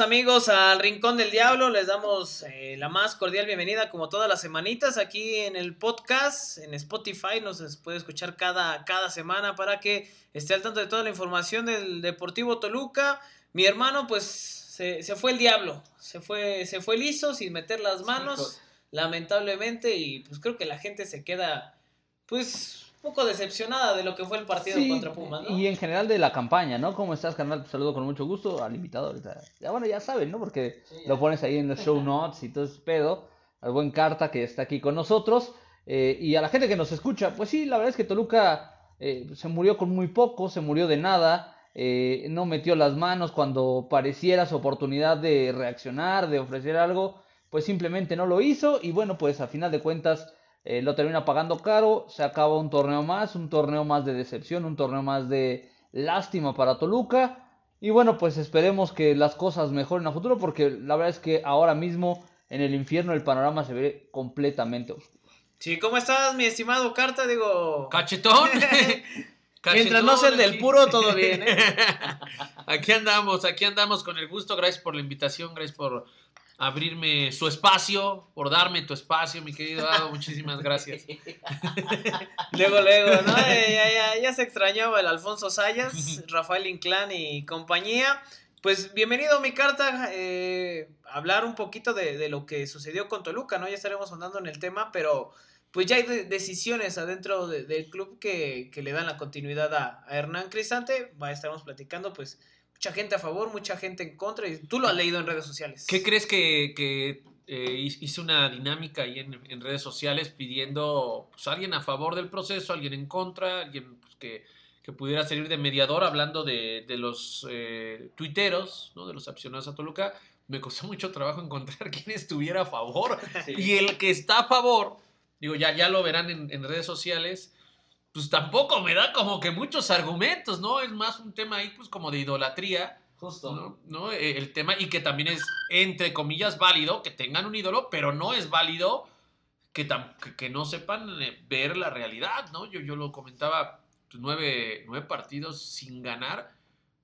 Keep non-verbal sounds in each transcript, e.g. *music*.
Bienvenidos amigos al Rincón del Diablo, les damos eh, la más cordial bienvenida como todas las semanitas aquí en el podcast, en Spotify, nos puede escuchar cada, cada semana para que esté al tanto de toda la información del Deportivo Toluca. Mi hermano pues se, fue el diablo, se fue, se fue liso sin meter las manos, lamentablemente, y pues creo que la gente se queda pues poco decepcionada de lo que fue el partido contra Pumas, ¿no? Y en general de la campaña, ¿no? ¿Cómo estás, carnal? Te saludo con mucho gusto al invitado ahorita. Ya bueno, ya saben, ¿no? Porque lo pones ahí en los show notes y todo ese pedo. Al buen Carta que está aquí con nosotros. Eh, y a la gente que nos escucha, pues sí, la verdad es que Toluca eh, se murió con muy poco, se murió de nada. Eh, no metió las manos cuando pareciera su oportunidad de reaccionar, de ofrecer algo, pues simplemente no lo hizo. Y bueno, pues a final de cuentas eh, lo termina pagando caro, se acaba un torneo más, un torneo más de decepción, un torneo más de lástima para Toluca. Y bueno, pues esperemos que las cosas mejoren a futuro porque la verdad es que ahora mismo en el infierno el panorama se ve completamente oscuro. Sí, ¿cómo estás, mi estimado Carta? Digo... Cachetón. *laughs* Mientras no sea el del puro, todo bien. ¿eh? *laughs* aquí andamos, aquí andamos con el gusto. Gracias por la invitación, gracias por abrirme su espacio, por darme tu espacio, mi querido Ado. Muchísimas gracias. *laughs* luego, luego, ¿no? Eh, ya, se extrañaba el Alfonso Sayas, *laughs* Rafael Inclán y compañía. Pues bienvenido mi carta, eh, hablar un poquito de, lo que sucedió con Toluca, ¿no? Ya estaremos andando en el tema, pero pues ya hay decisiones adentro del club que, le dan la continuidad a, a Hernán Cristante. Va, estaremos platicando, pues mucha gente a favor, mucha gente en contra, y tú lo has leído en redes sociales. ¿Qué crees que, que eh, hizo una dinámica ahí en, redes sociales pidiendo pues, alguien a favor del proceso, alguien en contra, alguien pues, que, pudiera salir de mediador hablando de, los eh, tuiteros, ¿no? de los aficionados a Toluca? Me costó mucho trabajo encontrar *laughs* quién estuviera a favor. Y el que está a favor, digo, ya, ya lo verán en, en redes sociales, pues tampoco me da como que muchos argumentos, ¿no? Es más un tema ahí, pues como de idolatría. Justo. ¿no? Eh, el tema, y que también es, entre comillas, válido que tengan un ídolo, pero no es válido que, que, no sepan eh, ver la realidad, ¿no? Yo, yo lo comentaba, pues, nueve, nueve partidos sin ganar.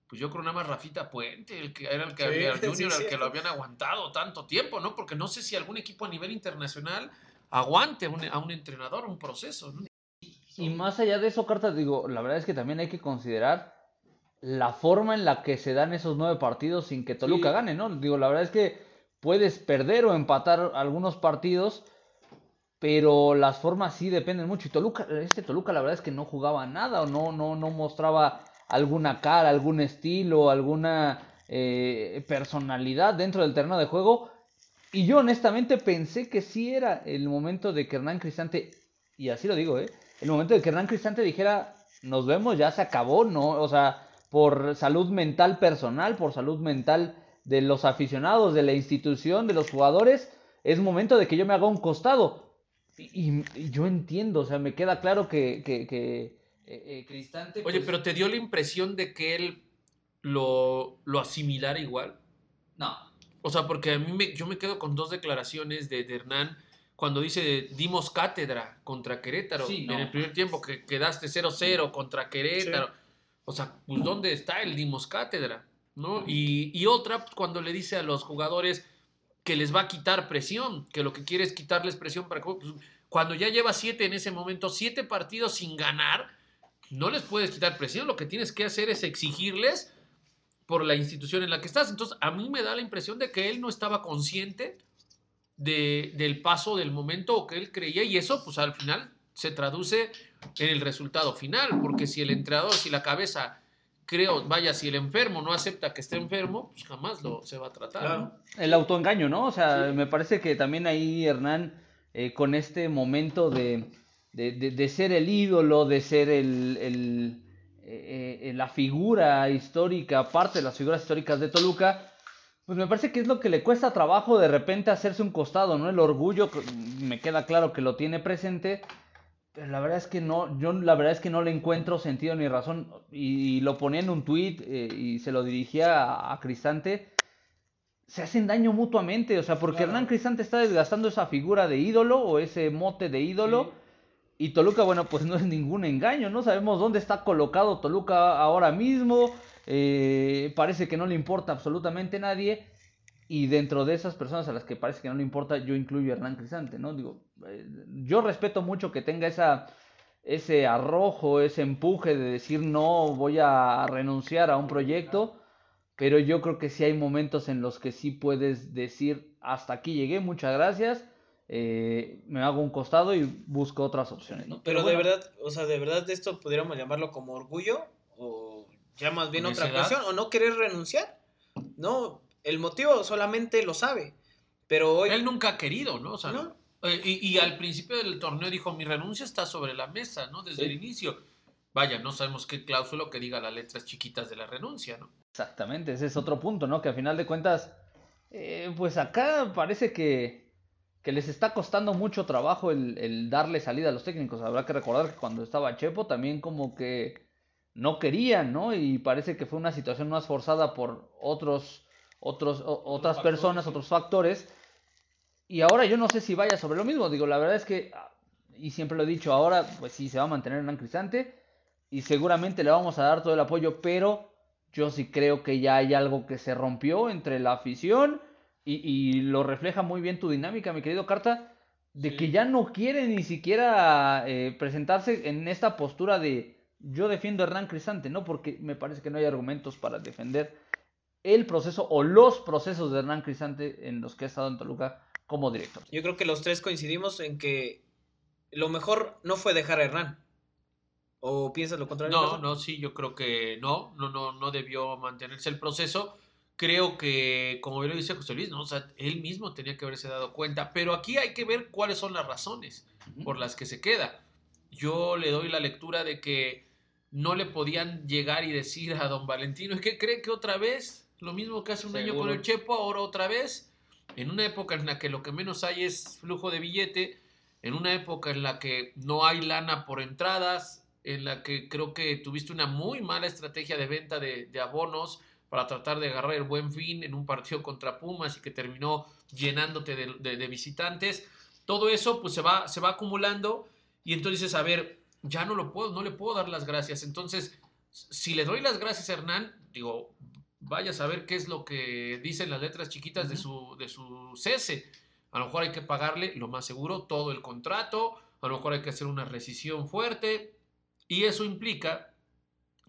Pues yo creo nada más Rafita Puente, el que era el que había, *laughs* el Junior, el que lo habían aguantado tanto tiempo, ¿no? Porque no sé si algún equipo a nivel internacional aguante a un entrenador, un proceso, ¿no? Y más allá de eso, Carta, digo, la verdad es que también hay que considerar la forma en la que se dan esos nueve partidos sin que Toluca gane, ¿no? Digo, la verdad es que puedes perder o empatar algunos partidos, pero las formas sí dependen mucho. Y Toluca, este Toluca la verdad es que no jugaba nada o no, no, no mostraba alguna cara, algún estilo, alguna eh, personalidad dentro del terreno de juego. Y yo honestamente pensé que sí era el momento de que Hernán Cristante, y así lo digo, ¿eh? El momento de que Hernán Cristante dijera, nos vemos, ya se acabó, ¿no? O sea, por salud mental personal, por salud mental de los aficionados, de la institución, de los jugadores, es momento de que yo me haga un costado. Y, yo entiendo, o sea, me queda claro que, que, eh, eh, Cristante... Oye, pues pero ¿te dio la impresión de que él lo, lo asimilara igual? No. O sea, porque a mí me, yo me quedo con dos declaraciones de, de Hernán cuando dice dimos cátedra contra Querétaro en el primer tiempo que quedaste 0-0 contra Querétaro. O sea, pues ¿dónde está el dimos cátedra? ¿No? Y, otra, pues, cuando le dice a los jugadores que les va a quitar presión, que lo que quiere es quitarles presión para que, pues, cuando ya lleva siete en ese momento, siete partidos sin ganar, no les puedes quitar presión, lo que tienes que hacer es exigirles por la institución en la que estás. Entonces, a mí me da la impresión de que él no estaba consciente de, del paso del momento que él creía y eso pues al final se traduce en el resultado final, porque si el entrenador, si la cabeza creo, vaya, si el enfermo no acepta que esté enfermo, pues jamás lo se va a tratar. El autoengaño, ¿no? O sea, me parece que también ahí Hernán, eh, con este momento de, de, ser el ídolo, de ser el, el eh, eh, la figura histórica, parte de las figuras históricas de Toluca, pues me parece que es lo que le cuesta trabajo de repente hacerse un costado, ¿no? El orgullo, me queda claro que lo tiene presente, pero la verdad es que no, yo la verdad es que no le encuentro sentido ni razón. Y, lo ponía en un tweet eh, y se lo dirigía a, Cristante. Se hacen daño mutuamente, o sea, porque Hernán Cristante está desgastando esa figura de ídolo o ese mote de ídolo. Y Toluca, bueno, pues no es ningún engaño, no sabemos dónde está colocado Toluca ahora mismo. Eh, parece que no le importa absolutamente nadie. Y dentro de esas personas a las que parece que no le importa, yo incluyo a Hernán Crisante, ¿no? Digo, eh, yo respeto mucho que tenga esa, ese arrojo, ese empuje de decir no voy a renunciar a un proyecto, pero yo creo que sí hay momentos en los que sí puedes decir hasta aquí llegué, muchas gracias, eh, me hago un costado y busco otras opciones. ¿no? Pero, de verdad, o sea, de verdad de esto pudiéramos llamarlo como orgullo o ya más bien otra cuestión o no querer renunciar. No, el motivo solamente lo sabe. Pero hoy... Él nunca ha querido, ¿no? O sea, ¿No? Eh, y, al principio del torneo dijo, mi renuncia está sobre la mesa, ¿no? Desde el inicio. Vaya, no sabemos qué cláusula que diga las letras chiquitas de la renuncia, ¿no? Exactamente, ese es otro punto, ¿no? Que a final de cuentas, eh, pues acá parece que, que, les está costando mucho trabajo el, el, darle salida a los técnicos. Habrá que recordar que cuando estaba Chepo también como que no querían, ¿no? Y parece que fue una situación más forzada por otros, otros, otras personas, otros factores y ahora yo no sé si vaya sobre lo mismo. Digo, la verdad es que, ah, y siempre lo he dicho, ahora pues sí se va a mantener Hernán Cristante y seguramente le vamos a dar todo el apoyo, pero yo sí creo que ya hay algo que se rompió entre la afición y, lo refleja muy bien tu dinámica, mi querido Carta, de que ya no quiere ni siquiera eh, presentarse en esta postura de yo defiendo a Hernán Cristante, ¿no? Porque me parece que no hay argumentos para defender el proceso o los procesos de Hernán Cristante en los que ha estado en Toluca como director. Yo creo que los tres coincidimos en que lo mejor no fue dejar a Hernán. ¿O piensas lo contrario? No, no, sí, yo creo que no, no, no, no debió mantenerse el proceso. Creo que, como bien lo dice José Luis, ¿no? o sea, él mismo tenía que haberse dado cuenta. Pero aquí hay que ver cuáles son las razones por las que se queda. Yo le doy la lectura de que no le podían llegar y decir a don Valentino, es que cree que otra vez, lo mismo que hace un año con el Chepo, ahora otra vez en una época en la que lo que menos hay es flujo de billete, en una época en la que no hay lana por entradas, en la que creo que tuviste una muy mala estrategia de venta de, abonos para tratar de agarrar el buen fin en un partido contra Pumas y que terminó llenándote de, visitantes. Todo eso pues se va, se va acumulando y entonces dices, a ver, ya no lo puedo, no le puedo dar las gracias. Entonces, si le doy las gracias a Hernán, digo, vaya a saber qué es lo que dicen las letras chiquitas de, su, de su cese. A lo mejor hay que pagarle, lo más seguro, todo el contrato, a lo mejor hay que hacer una rescisión fuerte, y eso implica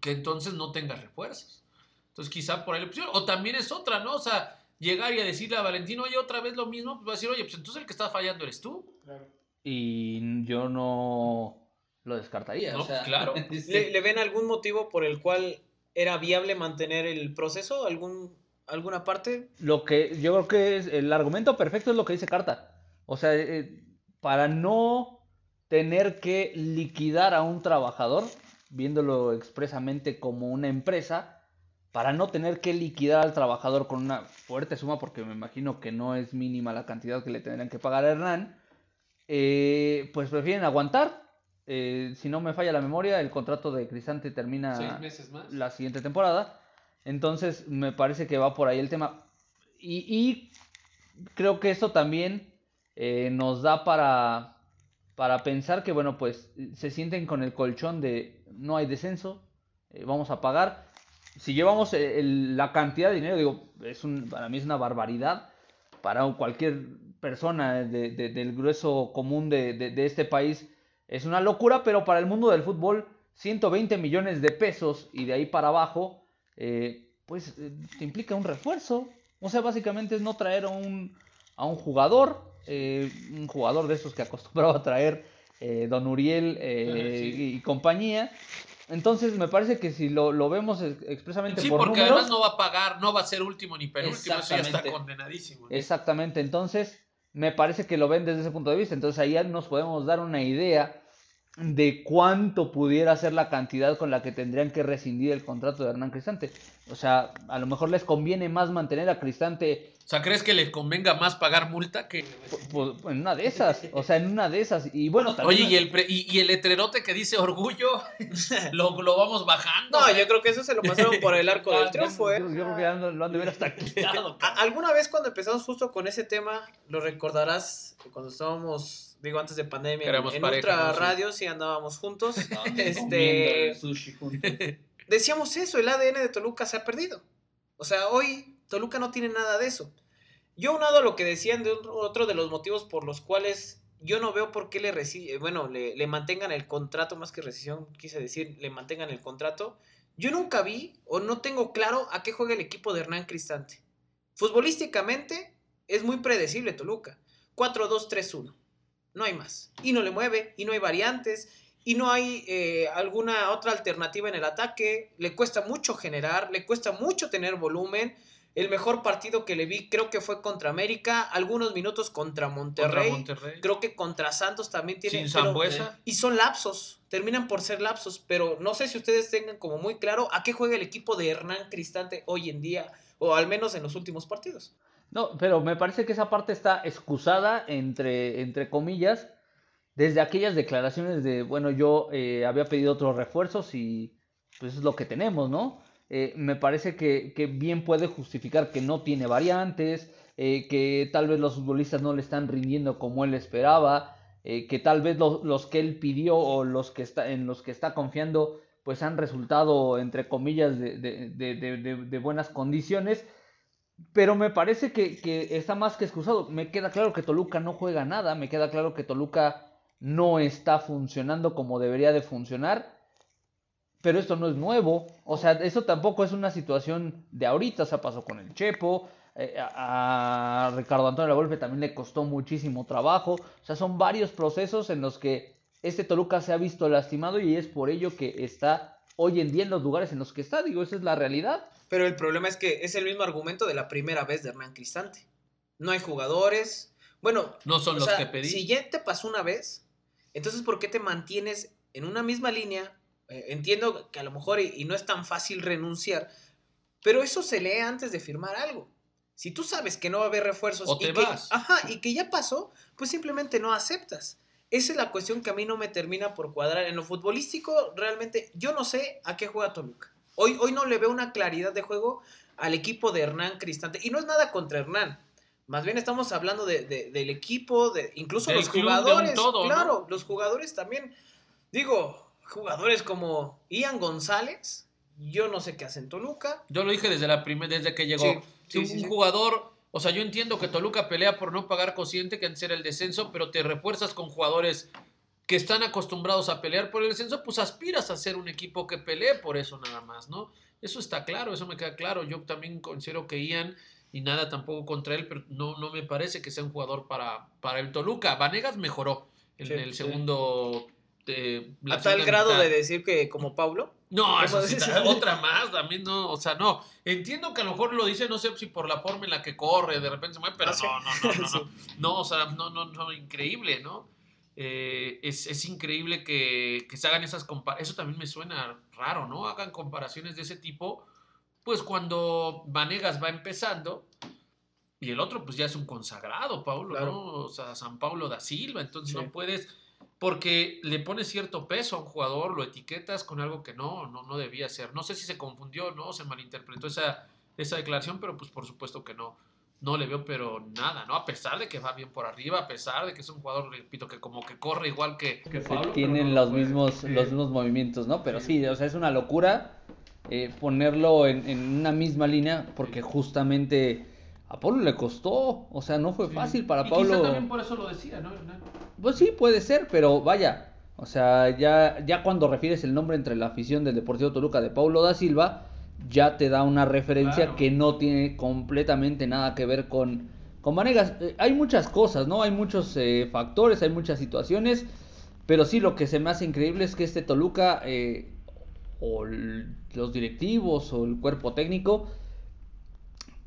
que entonces no tenga refuerzos. Entonces quizá por ahí la opción, o también es otra, ¿no? O sea, llegar y a decirle a Valentino, oye, otra vez lo mismo, pues va a decir, oye, pues entonces el que está fallando eres tú. Y yo no lo descartaría. No, pues claro. ¿Le, ven algún motivo por el cual ¿Era viable mantener el proceso? ¿Algún, ¿Alguna parte? Lo que yo creo que es el argumento perfecto es lo que dice Carta. O sea, eh, para no tener que liquidar a un trabajador, viéndolo expresamente como una empresa, para no tener que liquidar al trabajador con una fuerte suma, porque me imagino que no es mínima la cantidad que le tendrían que pagar a Hernán, eh, pues prefieren aguantar eh, si no me falla la memoria, el contrato de Cristante termina la siguiente temporada. Entonces, me parece que va por ahí el tema. Y, creo que esto también eh, nos da para, para pensar que, bueno, pues se sienten con el colchón de no hay descenso, eh, vamos a pagar. Si llevamos la cantidad de dinero, digo, es un, para mí es una barbaridad. Para cualquier persona del grueso común de, de este país, es una locura, pero para el mundo del fútbol, 120 millones de pesos y de ahí para abajo, eh, pues eh, te implica un refuerzo. O sea, básicamente es no traer a un, a un jugador, eh, un jugador de esos que acostumbraba a traer Don Uriel y, compañía. Entonces me parece que si lo, lo vemos expresamente sí, porque además no va a pagar, no va a ser último ni penúltimo, eso ya está condenadísimo. Exactamente, entonces me parece que lo ven desde ese punto de vista. Entonces ahí nos podemos dar una idea de cuánto pudiera ser la cantidad con la que tendrían que rescindir el contrato de Hernán Cristante. O sea, a lo mejor les conviene más mantener a Cristante. O sea, ¿crees que les convenga más pagar multa que.? Pues, en una de esas. O sea, en una de esas. Y bueno, Oye, ¿y el, y, el letrerote que dice orgullo, *laughs* lo, lo, vamos bajando. No, yo creo que eso se lo pasaron por el arco del *laughs* triunfo, ¿eh? Yo, creo que ya lo han de ver hasta quitado. *laughs* Alguna vez cuando empezamos justo con ese tema, lo recordarás cuando estábamos digo antes de pandemia, en otra radio sí andábamos juntos. este, decíamos eso, el ADN de Toluca se ha perdido. O sea, hoy Toluca no tiene nada de eso. Yo unado a lo que decían de otro de los motivos por los cuales yo no veo por qué le recibe, bueno, le, le, mantengan el contrato, más que rescisión, quise decir, le mantengan el contrato. Yo nunca vi o no tengo claro a qué juega el equipo de Hernán Cristante. Futbolísticamente es muy predecible Toluca. 4-2-3-1. No hay más. Y no le mueve, y no hay variantes, y no hay eh, alguna otra alternativa en el ataque. Le cuesta mucho generar, le cuesta mucho tener volumen. El mejor partido que le vi creo que fue contra América, algunos minutos contra Monterrey. Creo que contra Santos también tiene. Sin y son lapsos, terminan por ser lapsos, pero no sé si ustedes tengan como muy claro a qué juega el equipo de Hernán Cristante hoy en día, o al menos en los últimos partidos. No, pero me parece que esa parte está excusada, entre, entre comillas, desde aquellas declaraciones de, bueno, yo eh, había pedido otros refuerzos y pues es lo que tenemos, ¿no? Eh, me parece que, bien puede justificar que no tiene variantes, eh, que tal vez los futbolistas no le están rindiendo como él esperaba, que tal vez los que él pidió o los que está, en los que está confiando pues han resultado entre comillas de, de buenas condiciones, pero me parece que, que, está más que excusado. Me queda claro que Toluca no juega nada, me queda claro que Toluca no está funcionando como debería de funcionar pero esto no es nuevo. O sea, eso tampoco es una situación de ahorita. O sea, pasó con el Chepo. Eh, a, Ricardo Antonio Golpe también le costó muchísimo trabajo. O sea, son varios procesos en los que este Toluca se ha visto lastimado y es por ello que está hoy en día en los lugares en los que está. Digo, esa es la realidad. Pero el problema es que es el mismo argumento de la primera vez de Hernán Cristante. No hay jugadores. Bueno, no son los que pedí. Si ya te pasó una vez, entonces ¿por qué te mantienes en una misma línea eh, entiendo que a lo mejor y, no es tan fácil renunciar, pero eso se lee antes de firmar algo. Si tú sabes que no va a haber refuerzos y, que, Ajá, y que ya pasó, pues simplemente no aceptas. Esa es la cuestión que a mí no me termina por cuadrar. En lo futbolístico, realmente, yo no sé a qué juega Toluca. Hoy, hoy no le veo una claridad de juego al equipo de Hernán Cristante. Y no es nada contra Hernán. Más bien estamos hablando de, del equipo, de incluso los jugadores. claro, los jugadores también. Digo, jugadores como Ian González, yo no sé qué hace en Toluca. Yo lo dije desde la primera, desde que llegó. un jugador, o sea, yo entiendo que Toluca pelea por no pagar cociente, que antes era el descenso, pero te refuerzas con jugadores que están acostumbrados a pelear por el descenso, pues aspiras a ser un equipo que pelee por eso nada más, ¿no? Eso está claro, eso me queda claro. Yo también considero que Ian, y nada tampoco contra él, pero no, no me parece que sea un jugador para, para el Toluca. Vanegas mejoró en el segundo este, a tal grado de decir que como Pablo. No, eso otra más, también no, o sea, no. Entiendo que a lo mejor lo dice, no sé si por la forma en la que corre, de repente se mueve, pero no, no, no, no, no, *laughs* no, o sea, no, no, no, increíble, ¿no? Eh, es, es, increíble que, que, se hagan esas comparaciones. Eso también me suena raro, ¿no? Hagan comparaciones de ese tipo, pues cuando Vanegas va empezando y el otro, pues ya es un consagrado, Paulo, ¿no? O sea, San Pablo da Silva, entonces no puedes porque le pones cierto peso a un jugador, lo etiquetas con algo que no, no, no debía ser. No sé si se confundió, no, se malinterpretó esa, esa declaración, pero pues por supuesto que no, no le veo pero nada, ¿no? A pesar de que va bien por arriba, a pesar de que es un jugador, repito, que como que corre igual que, que Tienen los mismos, los mismos movimientos, ¿no? Pero sí, o sea, es una locura eh, ponerlo en, en, una misma línea porque justamente a Pablo le costó, o sea, no fue fácil para y Pablo. también por eso lo decía, ¿no? Pues sí, puede ser, pero vaya, o sea, ya, ya cuando refieres el nombre entre la afición del Deportivo Toluca de Paulo da Silva, ya te da una referencia que no tiene completamente nada que ver con, con Vanegas. Eh, hay muchas cosas, ¿no? Hay muchos eh, factores, hay muchas situaciones, pero sí lo que se me hace increíble es que este Toluca, eh, o los directivos, o el cuerpo técnico,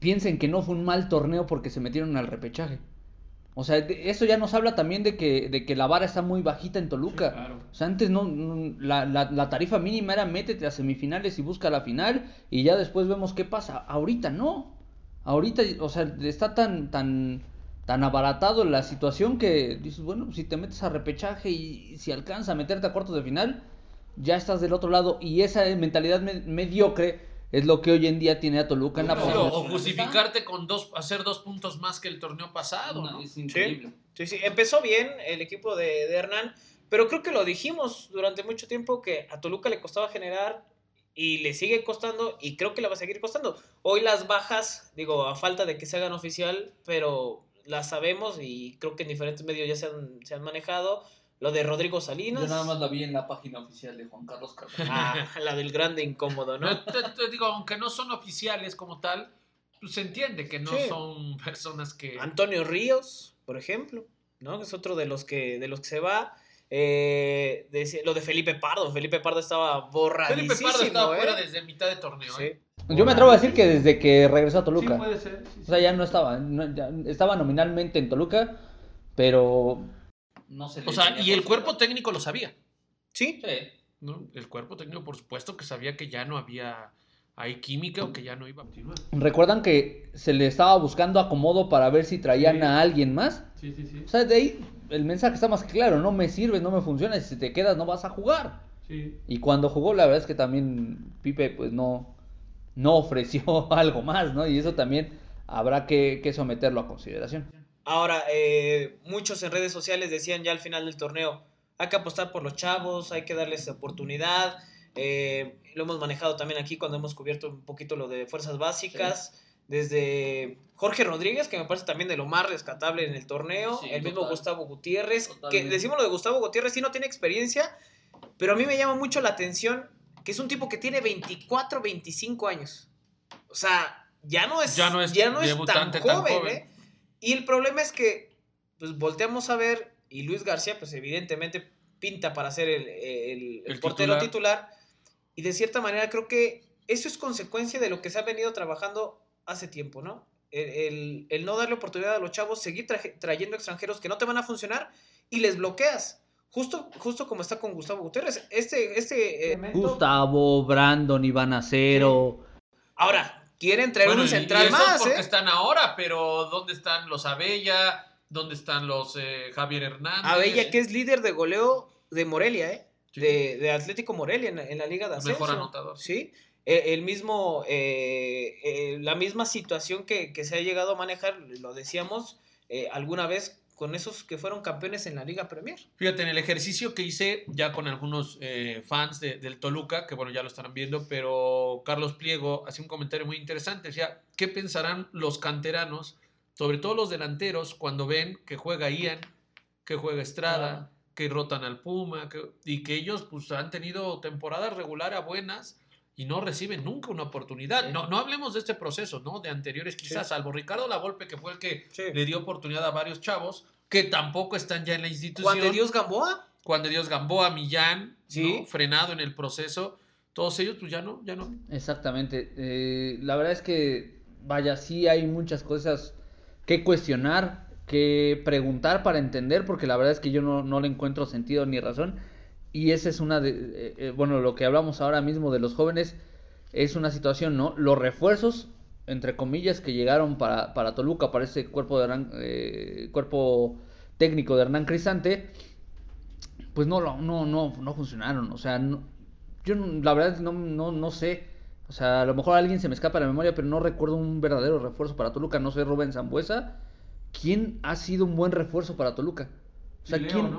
piensen que no fue un mal torneo porque se metieron al repechaje. O sea, eso ya nos habla también de que, de que la vara está muy bajita en Toluca. O sea, antes no, la, la, tarifa mínima era métete a semifinales y busca la final y ya después vemos qué pasa. Ahorita no. Ahorita, o sea, está tan, tan, tan abaratado la situación que dices, bueno, si te metes a repechaje y si alcanza a meterte a cuartos de final, ya estás del otro lado. Y esa mentalidad mediocre es lo que hoy en día tiene a Toluca en la posición. O justificarte con dos, hacer dos puntos más que el torneo pasado, ¿no? Es increíble. Sí, sí, empezó bien el equipo de, de Hernán, pero creo que lo dijimos durante mucho tiempo que a Toluca le costaba generar y le sigue costando y creo que le va a seguir costando. Hoy las bajas, digo, a falta de que se hagan oficial, pero las sabemos y creo que en diferentes medios ya se han, se han manejado. Lo de Rodrigo Salinas. Yo nada más la vi en la página oficial de Juan Carlos Carvajal. Ah, *laughs* la del grande incómodo, ¿no? Te, digo, aunque no son oficiales como tal, pues se entiende que no son personas que... Antonio Ríos, por ejemplo, ¿no? Es otro de los que, de los que se va. Eh, lo de Felipe Pardo. Felipe Pardo estaba borradísimo. Felipe Pardo estaba ¿eh? fuera desde mitad de torneo. ¿eh? Yo me atrevo a decir que desde que regresó a Toluca. Sí, puede ser. o sea, ya no estaba. estaba nominalmente en Toluca, pero. No sé. O sea, y el cuerpo técnico lo sabía. Sí. ¿No? El cuerpo técnico, por supuesto, que sabía que ya no había hay química o que ya no iba a continuar. ¿Recuerdan que se le estaba buscando acomodo para ver si traían a alguien más? Sí, sí, sí. O sea, de ahí el mensaje está más que claro, no me sirves, no me funciona, si te quedas no vas a jugar. Sí. Y cuando jugó, la verdad es que también Pipe pues no, no ofreció *laughs* algo más, ¿no? Y eso también habrá que, someterlo a consideración. Ahora, eh, muchos en redes sociales decían ya al final del torneo, hay que apostar por los chavos, hay que darles oportunidad. Eh, lo hemos manejado también aquí cuando hemos cubierto un poquito lo de fuerzas básicas. Desde Jorge Rodríguez, que me parece también de lo más rescatable en el torneo. el mismo Gustavo Gutiérrez. Que decimos lo de Gustavo Gutiérrez, sí no tiene experiencia, pero a mí me llama mucho la atención que es un tipo que tiene 24, 25 años. O sea, ya no es, ya no es, tan, joven, ¿eh? Y el problema es que, pues volteamos a ver, y Luis García, pues evidentemente pinta para ser el, el, portero titular y de cierta manera creo que eso es consecuencia de lo que se ha venido trabajando hace tiempo, ¿no? El, no darle oportunidad a los chavos, seguir trayendo extranjeros que no te van a funcionar y les bloqueas. Justo, justo como está con Gustavo Gutiérrez. Este, este eh, Gustavo, Brandon, Iván Acero. Ahora, quieren traer un central más. Porque ¿eh? están ahora, pero ¿dónde están los Abella? ¿Dónde están los eh, Javier Hernández? Abella, que es líder de goleo de Morelia, ¿eh? de, Atlético Morelia en, la Liga de Ascenso. Mejor anotador. Sí. E, el mismo, eh, eh, la misma situación que, se ha llegado a manejar, lo decíamos alguna vez con esos que fueron campeones en la Liga Premier. Fíjate, en el ejercicio que hice ya con algunos fans del Toluca, que bueno, ya lo estarán viendo, pero Carlos Pliego hacía un comentario muy interesante, decía, ¿qué pensarán los canteranos, sobre todo los delanteros, cuando ven que juega Ian, que juega Estrada? que rotan al Puma y que ellos pues han tenido temporadas regulares a buenas y no reciben nunca una oportunidad. No, no hablemos de este proceso, ¿no? De anteriores quizás, salvo Ricardo Lavolpe, que fue el que le dio oportunidad a varios chavos, que tampoco están ya en la institución. Juan de Dios Gamboa. Juan de Dios Gamboa, Millán, ¿Sí? frenado en el proceso. Todos ellos, pues ya no, ya no. Exactamente. Eh, la verdad es que, vaya, sí hay muchas cosas que cuestionar que preguntar para entender, porque la verdad es que yo no, no le encuentro sentido ni razón. Y esa es una de, eh, eh, bueno, lo que hablamos ahora mismo de los jóvenes es una situación, ¿no? Los refuerzos, entre comillas, que llegaron para, para Toluca, para ese cuerpo, de eh, cuerpo técnico de Hernán Cristante, pues no, no, no, no funcionaron. O sea, yo la verdad no, no, no sé. O sea, a lo mejor alguien se me escapa la memoria, pero no recuerdo un verdadero refuerzo para Toluca. No sé, Rubén Zambuesa ¿quién ha sido un buen refuerzo para Toluca? O sea, ¿quién?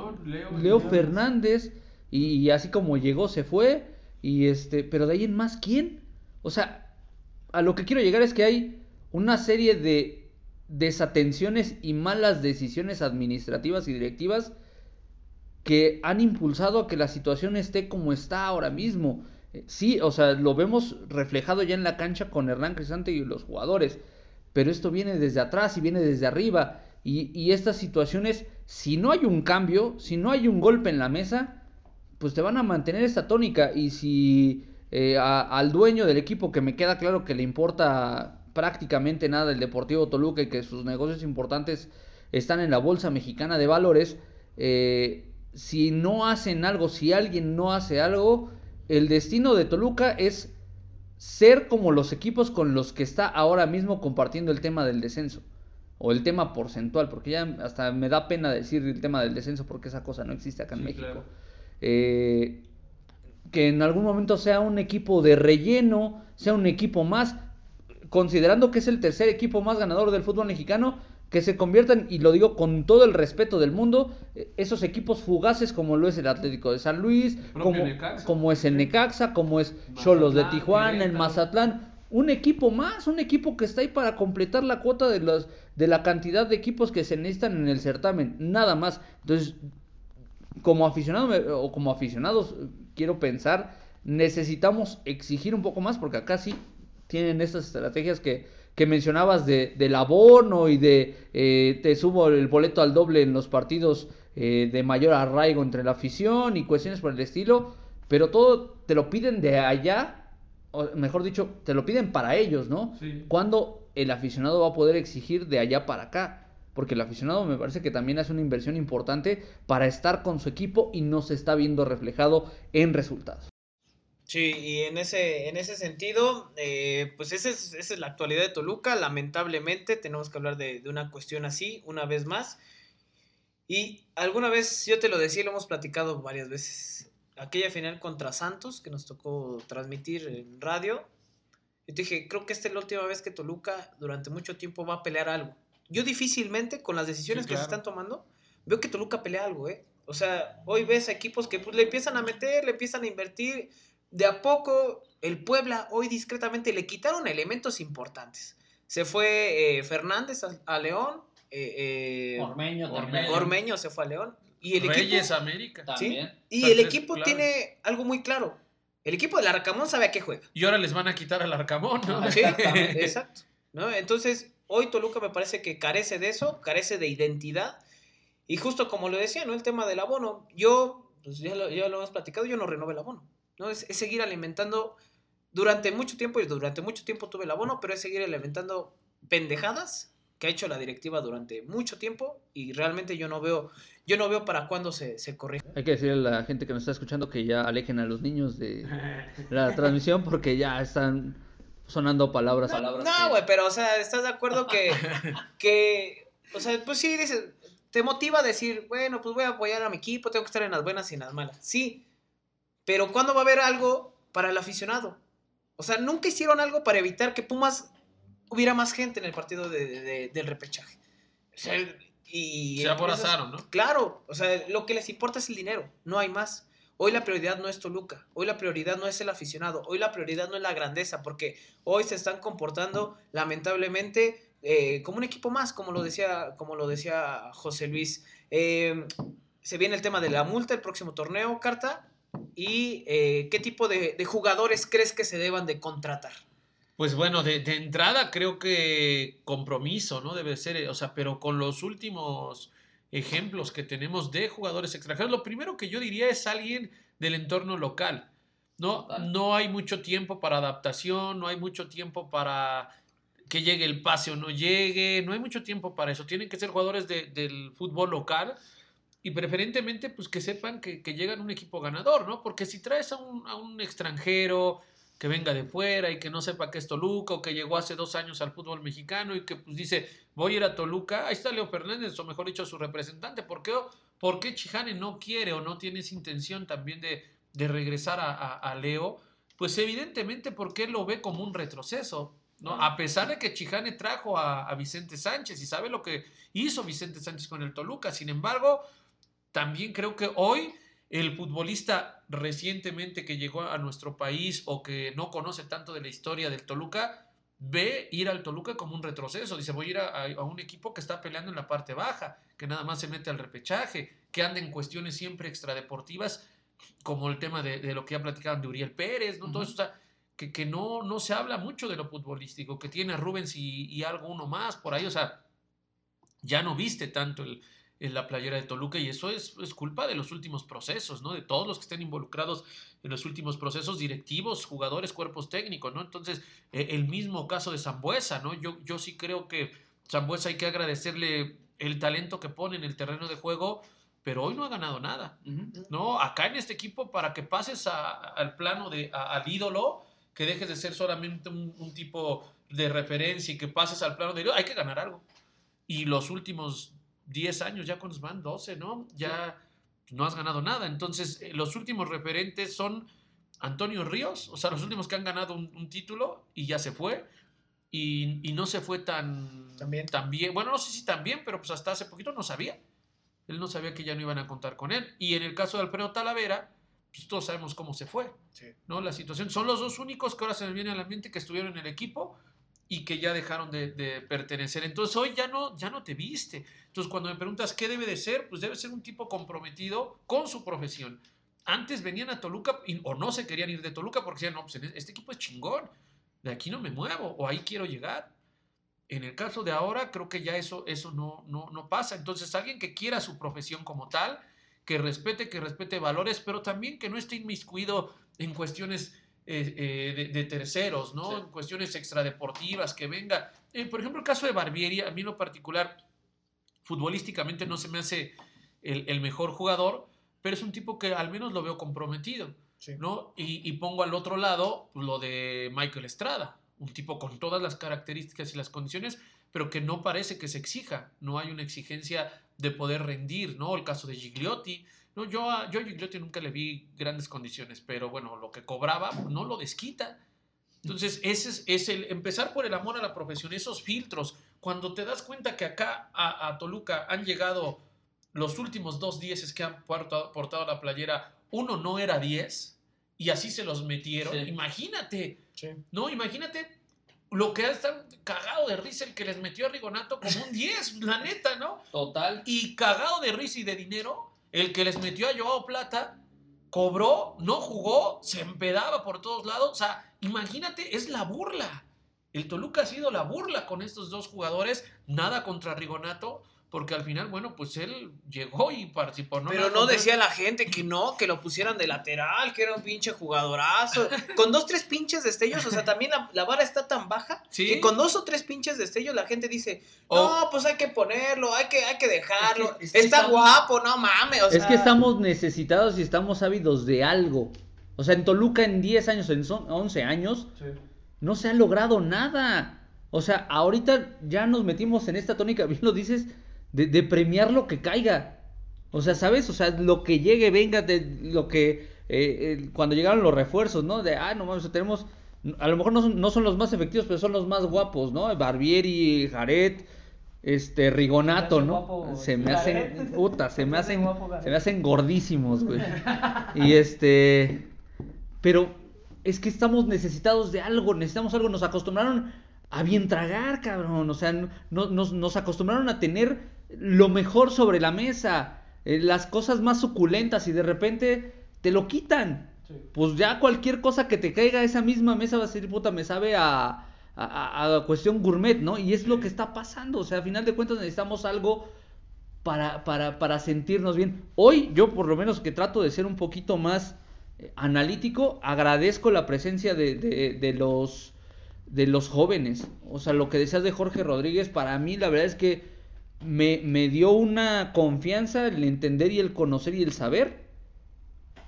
Leo, Fernández, y, así como llegó, se fue, y este, pero de ahí en más, ¿quién? O sea, a lo que quiero llegar es que hay una serie de desatenciones y malas decisiones administrativas y directivas que han impulsado a que la situación esté como está ahora mismo. Eh, sí, o sea, lo vemos reflejado ya en la cancha con Hernán Crisante y los jugadores pero esto viene desde atrás y viene desde arriba. Y, estas situaciones, si no hay un cambio, si no hay un golpe en la mesa, pues te van a mantener esta tónica. Y si eh, al dueño del equipo, que me queda claro que le importa prácticamente nada el Deportivo Toluca y que sus negocios importantes están en la Bolsa Mexicana de Valores, eh, si no hacen algo, si alguien no hace algo, el destino de Toluca es ser como los equipos con los que está ahora mismo compartiendo el tema del descenso o el tema porcentual, porque ya hasta me da pena decir el tema del descenso porque esa cosa no existe acá en México. Eh, que en algún momento sea un equipo de relleno, sea un equipo más, considerando que es el tercer equipo más ganador del fútbol mexicano, que se conviertan, y lo digo con todo el respeto del mundo, eh, esos equipos fugaces como lo es el Atlético de San Luis, como, como, es el Necaxa, como es Cholos de Tijuana, el Mazatlán, un equipo más, un equipo que está ahí para completar la cuota de los de la cantidad de equipos que se necesitan en el certamen, nada más. Entonces, como aficionado o como aficionados quiero pensar, necesitamos exigir un poco más porque acá sí tienen estas estrategias que, que mencionabas de, del abono y de eh, te subo el boleto al doble en los partidos eh, de mayor arraigo entre la afición y cuestiones por el estilo, pero todo te lo piden de allá o mejor dicho, te lo piden para ellos, ¿no? Sí. Cuando el aficionado va a poder exigir de allá para acá. Porque el aficionado me parece que también hace una inversión importante para estar con su equipo y no se está viendo reflejado en resultados. Sí, y en ese, en ese sentido, eh, pues esa es, esa es, la actualidad de Toluca. Lamentablemente tenemos que hablar de, una cuestión así, una vez más. Y alguna vez, yo te lo decía, lo hemos platicado varias veces aquella final contra Santos que nos tocó transmitir en radio. Yo te dije, creo que esta es la última vez que Toluca durante mucho tiempo va a pelear algo. Yo difícilmente, con las decisiones que se están tomando, veo que Toluca pelea algo, ¿eh? O sea, hoy ves equipos que pues, le empiezan a meter, le empiezan a invertir. De a poco, el Puebla hoy discretamente le quitaron elementos importantes. Se fue eh, Fernández a, León. Eh, eh Ormeño, Ormeño se fue a León. Y el Reyes América. También. Y el equipo tiene algo muy claro. El equipo del Arcamón sabe a qué juega. Y ahora les van a quitar al Arcamón, ¿no? Sí, *laughs* exacto. ¿no? Entonces, hoy Toluca me parece que carece de eso, carece de identidad. Y justo como lo decía, ¿no? El tema del abono. Yo, pues ya lo, ya hemos platicado, yo no renové el abono. ¿no? Es, es, seguir alimentando durante mucho tiempo, y durante mucho tiempo tuve el abono, pero es seguir alimentando pendejadas que ha hecho la directiva durante mucho tiempo y realmente yo no veo, yo no veo para cuándo se, se corrige. Hay que decirle a la gente que nos está escuchando que ya alejen a los niños de la transmisión porque ya están sonando palabras. No, güey, pero o sea, ¿estás de acuerdo que, *laughs* que, o sea, pues sí, dices, te motiva a decir, bueno, pues voy a apoyar a mi equipo, tengo que estar en las buenas y en las malas. Sí, pero ¿cuándo va a haber algo para el aficionado? O sea, nunca hicieron algo para evitar que Pumas hubiera más gente en el partido de, del repechaje. O sea, y se aborazaron, ¿no? Claro, o sea, lo que les importa es el dinero, no hay más. Hoy la prioridad no es Toluca, hoy la prioridad no es el aficionado, hoy la prioridad no es la grandeza, porque hoy se están comportando lamentablemente eh, como un equipo más, como lo decía, como lo decía José Luis. Eh, se viene el tema de la multa el próximo torneo, Carta, y eh, qué tipo de, de jugadores crees que se deban de contratar. Pues bueno, de, entrada creo que compromiso, ¿no? Debe ser, o sea, pero con los últimos ejemplos que tenemos de jugadores extranjeros, lo primero que yo diría es alguien del entorno local, ¿no? No hay mucho tiempo para adaptación, no hay mucho tiempo para que llegue el pase o no llegue, no hay mucho tiempo para eso. Tienen que ser jugadores del fútbol local y preferentemente pues que sepan que, que llegan un equipo ganador, ¿no? Porque si traes a un, a un extranjero, que venga de fuera y que no sepa que es Toluca o que llegó hace dos años al fútbol mexicano y que pues dice voy a ir a Toluca, ahí está Leo Fernández o mejor dicho su representante, ¿por qué, por qué Chihane no quiere o no tiene esa intención también de, de regresar a, a, Leo? Pues evidentemente porque él lo ve como un retroceso, ¿no? A pesar de que Chihane trajo a, a Vicente Sánchez y sabe lo que hizo Vicente Sánchez con el Toluca, sin embargo, también creo que hoy el futbolista recientemente que llegó a nuestro país o que no conoce tanto de la historia del Toluca, ve ir al Toluca como un retroceso. Dice, voy a ir a, un equipo que está peleando en la parte baja, que nada más se mete al repechaje, que anda en cuestiones siempre extradeportivas, como el tema de, lo que ya platicaban de Uriel Pérez, ¿no? Todo eso, o sea, que, que, no, no se habla mucho de lo futbolístico, que tiene a Rubens y, y algo uno más por ahí, o sea, ya no viste tanto el, en la playera de Toluca y eso es, es, culpa de los últimos procesos, ¿no? De todos los que estén involucrados en los últimos procesos directivos, jugadores, cuerpos técnicos, ¿no? Entonces, e, el mismo caso de Zambuesa, ¿no? Yo, yo sí creo que Zambuesa hay que agradecerle el talento que pone en el terreno de juego, pero hoy no ha ganado nada, ¿no? Acá en este equipo, para que pases al plano de, al ídolo, que dejes de ser solamente un, un tipo de referencia y que pases al plano de ídolo, hay que ganar algo. Y los últimos 10 años, ya cuando van 12, ¿no? Ya no has ganado nada. Entonces, eh, los últimos referentes son Antonio Ríos, o sea, los últimos que han ganado un, título y ya se fue. Y, no se fue tan, tan bien. Bueno, no sé si tan bien, pero pues hasta hace poquito no sabía. Él no sabía que ya no iban a contar con él. Y en el caso de Alfredo Talavera, pues todos sabemos cómo se fue. ¿no? La situación. Son los dos únicos que ahora se me viene a la mente que estuvieron en el equipo y que ya dejaron de, pertenecer. Entonces hoy ya no, ya no te viste. Entonces cuando me preguntas qué debe de ser, pues debe ser un tipo comprometido con su profesión. Antes venían a Toluca o no se querían ir de Toluca porque decían, no, pues este equipo es chingón, de aquí no me muevo o ahí quiero llegar. En el caso de ahora, creo que ya eso, eso no, no, no pasa. Entonces, alguien que quiera su profesión como tal, que respete, que respete valores, pero también que no esté inmiscuido en cuestiones eh, eh, de, terceros, ¿no? En cuestiones extradeportivas, que venga. Eh, por ejemplo, el caso de Barbieri, a mí en lo particular, futbolísticamente no se me hace el, mejor jugador, pero es un tipo que al menos lo veo comprometido, ¿no? Y, y pongo al otro lado lo de Michael Estrada un tipo con todas las características y las condiciones, pero que no parece que se exija, no hay una exigencia de poder rendir, ¿no? El caso de Gigliotti, no, yo a, yo Gigliotti nunca le vi grandes condiciones, pero bueno, lo que cobraba no lo desquita. Entonces, ese es, el empezar por el amor a la profesión, esos filtros. Cuando te das cuenta que acá a, Toluca han llegado los últimos dos dieces que han portado, portado la playera, uno no era 10 y así se los metieron. Imagínate, no, imagínate lo que está cagado de risa el que les metió a Rigonato como un 10, la neta, ¿no? Total. Y cagado de risa y de dinero, el que les metió a Joao Plata, cobró, no jugó, se empedaba por todos lados. O sea, imagínate, es la burla. El Toluca ha sido la burla con estos dos jugadores, nada contra Rigonato, porque al final, bueno, pues él llegó y participó. ¿no? Pero no decía la gente que no, que lo pusieran de lateral, que era un pinche jugadorazo. *laughs* con dos, tres pinches destellos, o sea, también la, vara está tan baja que con dos o tres pinches destellos la gente dice, no, pues hay que ponerlo, hay que, hay que dejarlo. está guapo, no mames. es que estamos necesitados y estamos ávidos de algo. O sea, en Toluca en 10 años, en 11 años, no se ha logrado nada. O sea, ahorita ya nos metimos en esta tónica, *laughs* bien lo dices, de, premiar lo que caiga. O sea, ¿sabes? O sea, lo que llegue, venga, de lo que. Eh, cuando llegaron los refuerzos, ¿no? De, ah, no mames, tenemos. A lo mejor no son, los más efectivos, pero son los más guapos, ¿no? Barbieri, Jaret, este, Rigonato, ¿no? se me hacen. *laughs* Puta, se me hacen. Se me hacen gordísimos, güey. *laughs* Y este. Pero es que estamos necesitados de algo, necesitamos algo. Nos acostumbraron a bien tragar, cabrón. O sea, nos, nos acostumbraron a tener lo mejor sobre la mesa, eh, las cosas más suculentas y de repente te lo quitan. Pues ya cualquier cosa que te caiga a esa misma mesa va a ser, puta, me sabe a, a, cuestión gourmet, ¿no? Y es lo que está pasando. O sea, a final de cuentas necesitamos algo para, para, para sentirnos bien. Hoy yo por lo menos que trato de ser un poquito más eh, analítico, agradezco la presencia de, de, de los de los jóvenes. O sea, lo que decías de Jorge Rodríguez, para mí la verdad es que me, me dio una confianza el entender y el conocer y el saber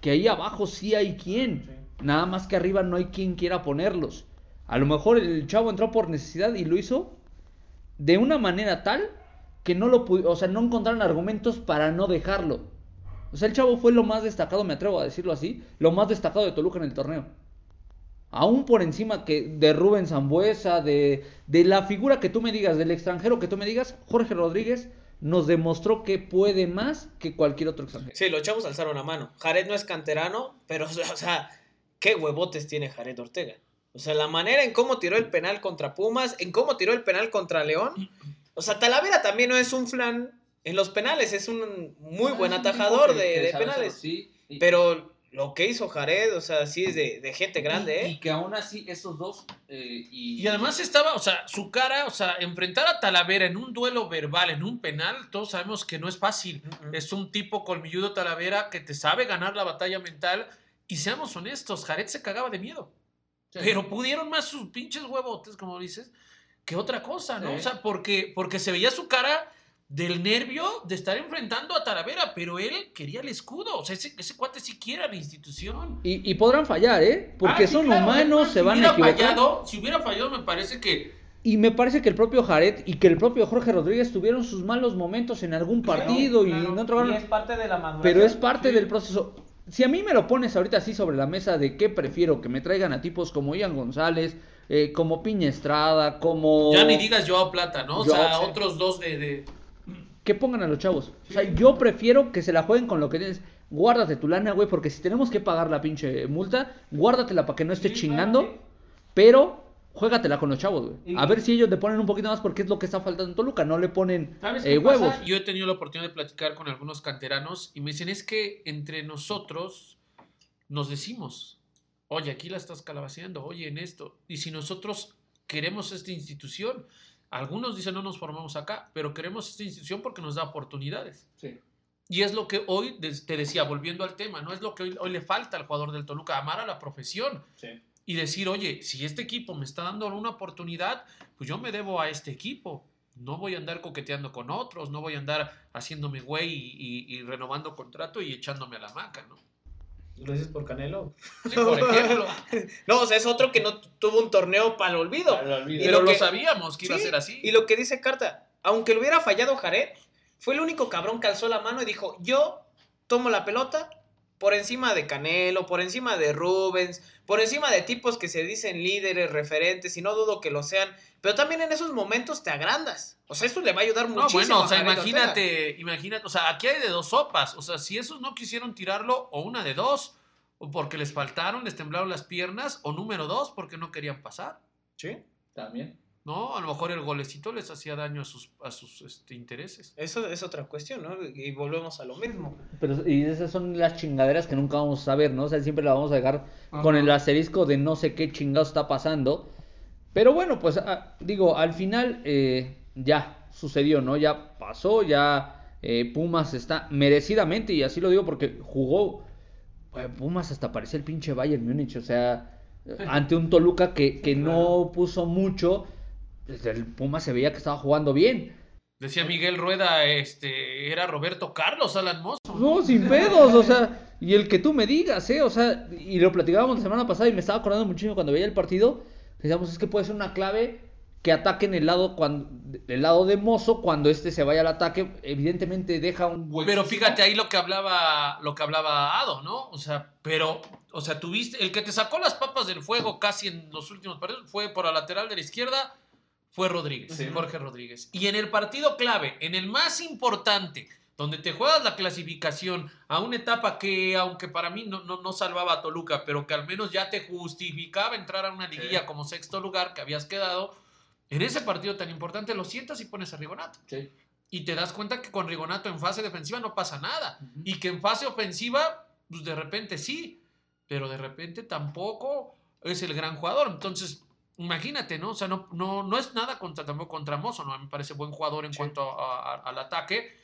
que ahí abajo sí hay quien. Nada más que arriba no hay quien quiera ponerlos. A lo mejor el chavo entró por necesidad y lo hizo de una manera tal que no lo o sea, no encontraron argumentos para no dejarlo. O sea, el chavo fue lo más destacado, me atrevo a decirlo así, lo más destacado de Toluca en el torneo aún por encima que de Rubén Zambuesa, de, de la figura que tú me digas, del extranjero que tú me digas, Jorge Rodríguez nos demostró que puede más que cualquier otro extranjero. Sí, los chavos alzaron la mano. Jared no es canterano, pero, *laughs* o sea, qué huevotes tiene Jared Ortega. O sea, la manera en cómo tiró el penal contra Pumas, en cómo tiró el penal contra León. O sea, Talavera también no es un flan en los penales, es un muy buen atajador de, penales. Sí. Pero lo que hizo Jared, o sea, sí es de, gente grande, ¿eh? Y que aún así esos dos... Eh, y... además estaba, o sea, su cara, o sea, enfrentar a Talavera en un duelo verbal, en un penal, todos sabemos que no es fácil. Es un tipo colmilludo Talavera que te sabe ganar la batalla mental. Y seamos honestos, Jared se cagaba de miedo. Pero pudieron más sus pinches huevotes, como dices, que otra cosa, ¿no? O sea, porque, porque se veía su cara del nervio de estar enfrentando a Talavera, pero él quería el escudo. O sea, ese, cuate sí quiere a la institución. Y, podrán fallar, ¿eh? Porque ah, son humanos, se van a equivocar. Fallado, si hubiera fallado, me parece que. Y me parece que el propio Jared y que el propio Jorge Rodríguez tuvieron sus malos momentos en algún partido y no es parte de la madurez. Pero es parte del proceso. si a mí me lo pones ahorita así sobre la mesa de qué prefiero, que me traigan a tipos como Ian González, eh, como Piña Estrada, como... Ya ni digas Joao Plata, ¿no? O sea, otros dos de, de... Que pongan a los chavos. O sea, yo prefiero que se la jueguen con lo que tienes. Guárdate tu lana, güey, porque si tenemos que pagar la pinche multa, guárdatela para que no esté chingando. Pero juégatela con los chavos, güey. A ver si ellos le ponen un poquito más porque es lo que está faltando en Toluca, no le ponen eh, huevos. Yo he tenido la oportunidad de platicar con algunos canteranos y me dicen, es que entre nosotros nos decimos, oye, aquí la estás calabaceando, oye, en esto. Y si nosotros queremos esta institución, algunos dicen no nos formamos acá, pero queremos esta institución porque nos da oportunidades. Sí. Y es lo que hoy, te decía, volviendo al tema, no es lo que hoy, hoy le falta al jugador del Toluca, amar a la profesión. Sí y decir, oye, si este equipo me está dando una oportunidad, pues yo me debo a este equipo. No voy a andar coqueteando con otros, no voy a andar haciéndome güey y, renovando contrato y echándome a la maca, ¿no? ¿Lo dices por Canelo? Sí, por ejemplo. *laughs* no, o sea, es otro que no tuvo un torneo para el olvido. Y lo, lo sabíamos que iba a ser así. Y lo que dice Carta, aunque lo hubiera fallado Jared, fue el único cabrón que alzó la mano y dijo, yo tomo la pelota, por encima de Canelo, por encima de Rubens, por encima de tipos que se dicen líderes, referentes, y no dudo que lo sean, pero también en esos momentos te agrandas. O sea, esto le va a ayudar muchísimo. No, bueno, o sea, imagínate, imagínate, o sea, aquí hay de dos sopas, o sea, si esos no quisieron tirarlo, o una de dos, o porque les faltaron, les temblaron las piernas, o número dos, porque no querían pasar. Sí, también. ¿No? A lo mejor el golecito les hacía daño a sus, a sus este, intereses. Eso es otra cuestión, ¿no? Y volvemos a lo mismo. Pero, y esas son las chingaderas que nunca vamos a saber, ¿no? O sea, siempre la vamos a dejar con el asterisco de no sé qué chingado está pasando. Pero bueno, pues ah, digo, al final eh, ya sucedió, ¿no? Ya pasó, ya eh, Pumas está merecidamente, y así lo digo porque jugó. Pumas hasta parecía el pinche Bayern Múnich, o sea, *laughs* ante un Toluca que, que no puso mucho el Puma se veía que estaba jugando bien. Decía Miguel Rueda, este, era Roberto Carlos Alan Mozo. No, sin pedos, o sea, y el que tú me digas, ¿eh? O sea, y lo platicábamos la semana pasada y me estaba acordando muchísimo cuando veía el partido. Decíamos, es que puede ser una clave que ataquen el lado cuando el lado de Mozo cuando este se vaya al ataque evidentemente deja un pero fíjate ahí lo que hablaba lo que hablaba Ado no o sea pero o sea tuviste el que te sacó las papas del fuego casi en los últimos partidos fue por la lateral de la izquierda fue Rodríguez, Jorge Rodríguez. Y en el partido clave, en el más importante, donde te juegas la clasificación a una etapa que, aunque para mí no, no, salvaba a Toluca, pero que al menos ya te justificaba entrar a una liguilla como sexto lugar que habías quedado, en ese partido tan importante lo sientas y pones a Rigonato. Y te das cuenta que con Rigonato en fase defensiva no pasa nada. Y que en fase ofensiva, pues de repente sí, pero de repente tampoco es el gran jugador. Entonces, imagínate, ¿no? O sea, no, no, no es nada contra, tampoco contra Mozo, ¿no? Me parece buen jugador en cuanto al ataque,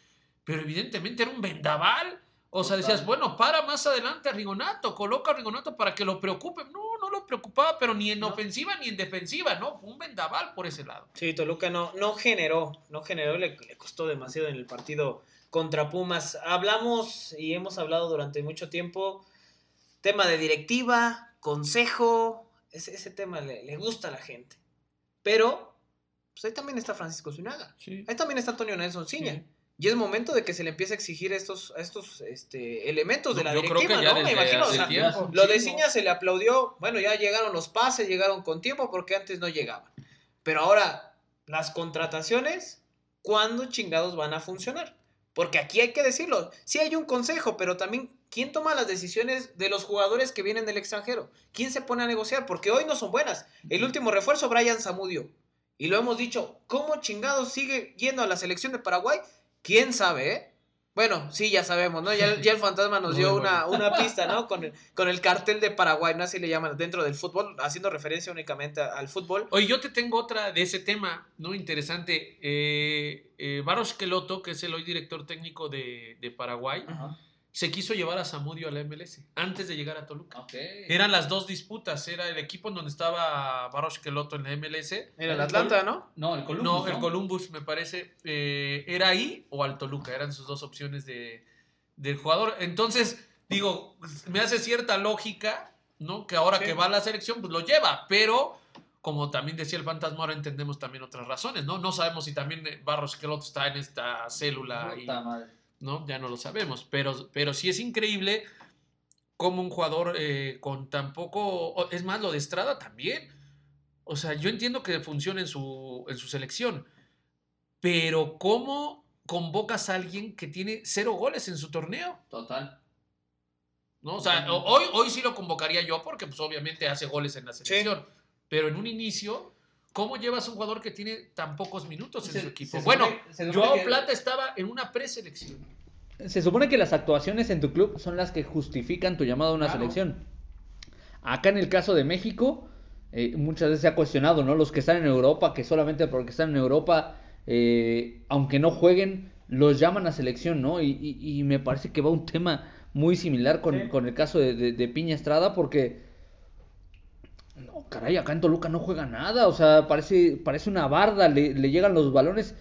pero evidentemente era un vendaval. O sea, decías, bueno, para más adelante a Rigonato, coloca a Rigonato para que lo preocupe. No, no lo preocupaba, pero ni en ofensiva ni en defensiva, ¿no? Fue un vendaval por ese lado. Sí, Toluca no, no generó, no generó, le, le costó demasiado en el partido contra Pumas. Hablamos y hemos hablado durante mucho tiempo tema de directiva, consejo, ese, ese tema le, gusta a la gente. Pero, pues ahí también está Francisco Zuniaga. Ahí también está Antonio Nelson Ciña. Y es momento de que se le empiece a exigir estos, estos este, elementos de la directiva, ¿no? Me imagino. lo de Ciña se le aplaudió. Bueno, ya llegaron los pases, llegaron con tiempo porque antes no llegaban. Pero ahora, las contrataciones, ¿cuándo chingados van a funcionar? Porque aquí hay que decirlo. Sí hay un consejo, pero también ¿quién toma las decisiones de los jugadores que vienen del extranjero? ¿Quién se pone a negociar? Porque hoy no son buenas. El último refuerzo, Brian Zamudio. Y lo hemos dicho, ¿cómo chingados sigue yendo a la selección de Paraguay? ¿Quién sabe, eh? Bueno, sí, ya sabemos, ¿no? Ya, el fantasma nos *laughs* dio una, una, pista, ¿no? Con el, con el cartel de Paraguay, ¿no? Así le llaman dentro del fútbol, haciendo referencia únicamente al fútbol. Oye, yo te tengo otra de ese tema, ¿no? Interesante. Eh, eh Baros Keloto, que es el hoy director técnico de, de Paraguay, Ajá se quiso llevar a Samudio a la MLS antes de llegar a Toluca. Eran las dos disputas, era el equipo en donde estaba Barosh Keloto en la MLS. Era el Atlanta, ¿no? No, el Columbus. No, el Columbus me parece. Eh, era ahí o al Toluca, eran sus dos opciones de, del jugador. Entonces, digo, me hace cierta lógica, ¿no? Que ahora que va a la selección, pues lo lleva, pero como también decía el fantasma, ahora entendemos también otras razones, ¿no? No sabemos si también Barros Keloto está en esta célula. y, ¿no? Ya no lo sabemos, pero, pero sí es increíble como un jugador eh, con tan poco, es más, lo de Estrada también. O sea, yo entiendo que funciona en su, en su selección, pero ¿cómo convocas a alguien que tiene cero goles en su torneo? Total. ¿No? O sea, hoy, hoy sí lo convocaría yo porque pues obviamente hace goles en la selección, pero en un inicio... ¿Cómo llevas un jugador que tiene tan pocos minutos en su equipo? bueno, Joao Plata estaba en una preselección se supone que las actuaciones en tu club son las que justifican tu llamado a una selección. Acá en el caso de México, eh, muchas veces se ha cuestionado, ¿no? Los que están en Europa, que solamente porque están en Europa, eh, aunque no jueguen, los llaman a selección, ¿no? Y, me parece que va un tema muy similar con, el caso de, Piña Estrada, porque... No, caray, acá en Toluca no juega nada, o sea, parece, parece una barda, le, le llegan los balones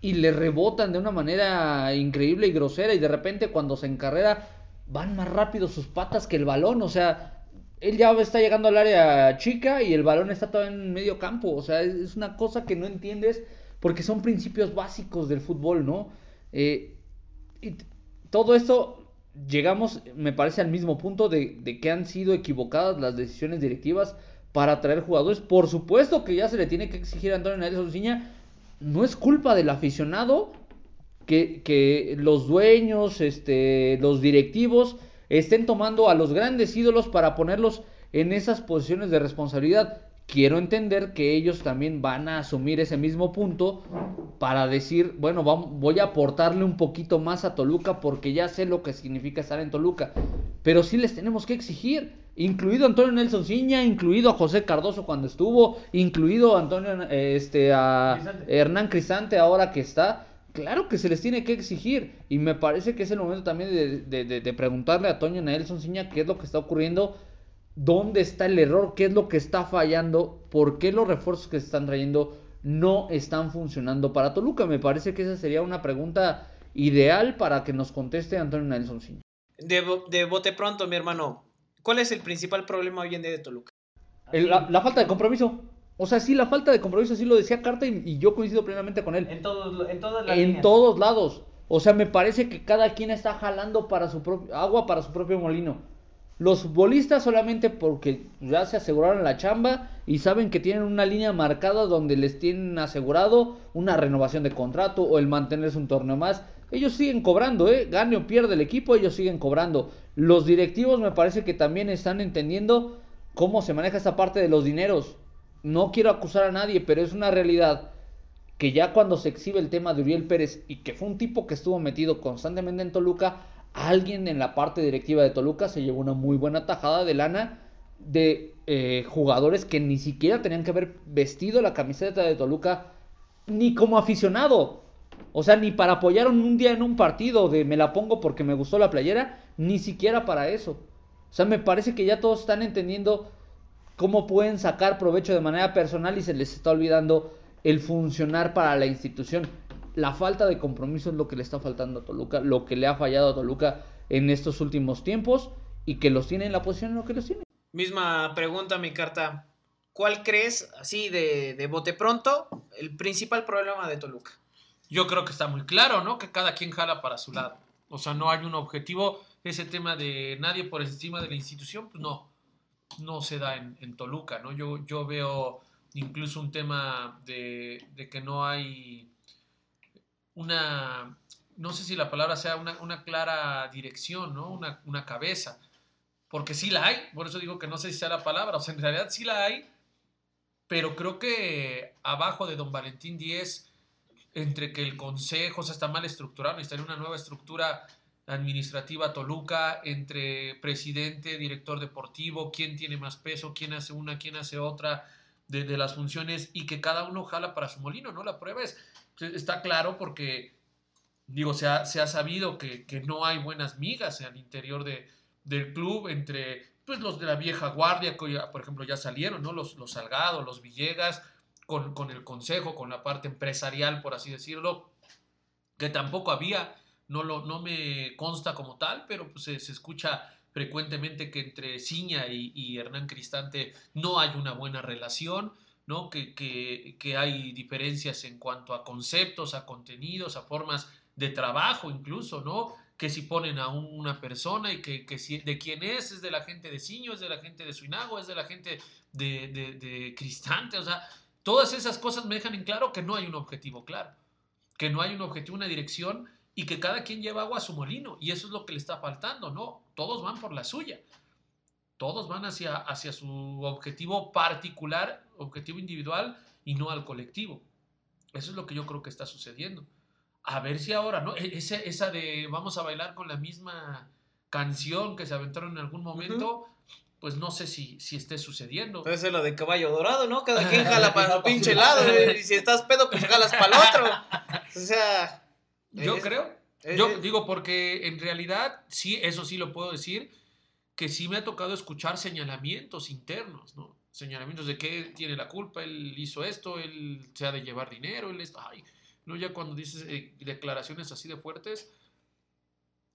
y le rebotan de una manera increíble y grosera y de repente cuando se encarrera van más rápido sus patas que el balón, o sea, él ya está llegando al área chica y el balón está todavía en medio campo, o sea, es una cosa que no entiendes porque son principios básicos del fútbol, ¿no? Eh, y todo esto llegamos, me parece, al mismo punto de, que han sido equivocadas las decisiones directivas para traer jugadores. Por supuesto que ya se le tiene que exigir a Antonio Nelson Ciña no es culpa del aficionado que, los dueños, este, los directivos estén tomando a los grandes ídolos para ponerlos en esas posiciones de responsabilidad. Quiero entender que ellos también van a asumir ese mismo punto para decir, bueno, voy a aportarle un poquito más a Toluca porque ya sé lo que significa estar en Toluca. Pero sí les tenemos que exigir incluido Antonio Nelson Ciña, incluido a José Cardoso cuando estuvo, incluido a Antonio, este, a Hernán Cristante ahora que está. Claro que se les tiene que exigir y me parece que es el momento también de, preguntarle a Antonio Nelson Ciña qué es lo que está ocurriendo, dónde está el error, qué es lo que está fallando, por qué los refuerzos que se están trayendo no están funcionando para Toluca. Me parece que esa sería una pregunta ideal para que nos conteste Antonio Nelson Ciña. De, de bote pronto, mi hermano, ¿Cuál es el principal problema hoy en día de Toluca? la, falta de compromiso. O sea, sí, la falta de compromiso, sí lo decía Carta y, yo coincido plenamente con él. En todos, en todas En todos lados. O sea, me parece que cada quien está jalando para su propio agua para su propio molino. Los futbolistas solamente porque ya se aseguraron la chamba y saben que tienen una línea marcada donde les tienen asegurado una renovación de contrato o el mantenerse un torneo más. Ellos siguen cobrando, ¿eh? Gane o pierde el equipo, ellos siguen cobrando. Los directivos me parece que también están entendiendo cómo se maneja esta parte de los dineros. No quiero acusar a nadie, pero es una realidad que ya cuando se exhibe el tema de Uriel Pérez y que fue un tipo que estuvo metido constantemente en Toluca, alguien en la parte directiva de Toluca se llevó una muy buena tajada de lana de eh, jugadores que ni siquiera tenían que haber vestido la camiseta de Toluca ni como aficionado. O sea, ni para apoyar un día en un partido de me la pongo porque me gustó la playera, ni siquiera para eso. O sea, me parece que ya todos están entendiendo cómo pueden sacar provecho de manera personal y se les está olvidando el funcionar para la institución. La falta de compromiso es lo que le está faltando a Toluca, lo que le ha fallado a Toluca en estos últimos tiempos y que los tiene en la posición en lo que los tiene. Misma pregunta, mi carta. ¿Cuál crees, así de, de bote pronto, el principal problema de Toluca? Yo creo que está muy claro, ¿no? Que cada quien jala para su lado. O sea, no hay un objetivo. Ese tema de nadie por encima de la institución, pues no, no se da en, Toluca, ¿no? Yo, yo veo incluso un tema de, que no hay una, no sé si la palabra sea una, clara dirección, ¿no? Una, una, cabeza. Porque sí la hay, por eso digo que no sé si sea la palabra, o sea, en realidad sí la hay, pero creo que abajo de don Valentín Díez entre que el consejo está mal estructurado, necesitaría una nueva estructura administrativa Toluca, entre presidente, director deportivo, quién tiene más peso, quién hace una, quién hace otra de, las funciones y que cada uno jala para su molino, ¿no? La prueba es, está claro porque, digo, se ha, se ha sabido que, no hay buenas migas al interior de, del club entre pues los de la vieja guardia, que por ejemplo ya salieron, ¿no? Los, los Salgado, los Villegas, con, el consejo, con la parte empresarial, por así decirlo, que tampoco había, no, lo, no me consta como tal, pero pues se, escucha frecuentemente que entre Ciña y, Hernán Cristante no hay una buena relación, ¿no? Que, que, hay diferencias en cuanto a conceptos, a contenidos, a formas de trabajo incluso, ¿no? que si ponen a una persona y que, que, si, de quién es, es de la gente de Ciño, es de la gente de Suinago, es de la gente de, de, de Cristante, o sea, todas esas cosas me dejan en claro que no hay un objetivo claro, que no hay un objetivo, una dirección y que cada quien lleva agua a su molino y eso es lo que le está faltando, ¿no? Todos van por la suya, todos van hacia, hacia su objetivo particular, objetivo individual y no al colectivo. Eso es lo que yo creo que está sucediendo a ver si ahora, ¿no? E, esa, esa de vamos a bailar con la misma canción que se aventaron en algún momento, pues no sé si, si esté sucediendo. Puede ser lo de caballo dorado, ¿no? Cada quien *laughs* jala para su pinche lado, y si estás pedo, pues jalas para el otro. O sea... Yo creo, yo digo porque en realidad, sí, eso sí lo puedo decir, que sí me ha tocado escuchar señalamientos internos, ¿no? Señalamientos de que tiene la culpa, él hizo esto, él se ha de llevar dinero, él está... Ay, ¿no? Ya cuando dices eh, declaraciones así de fuertes,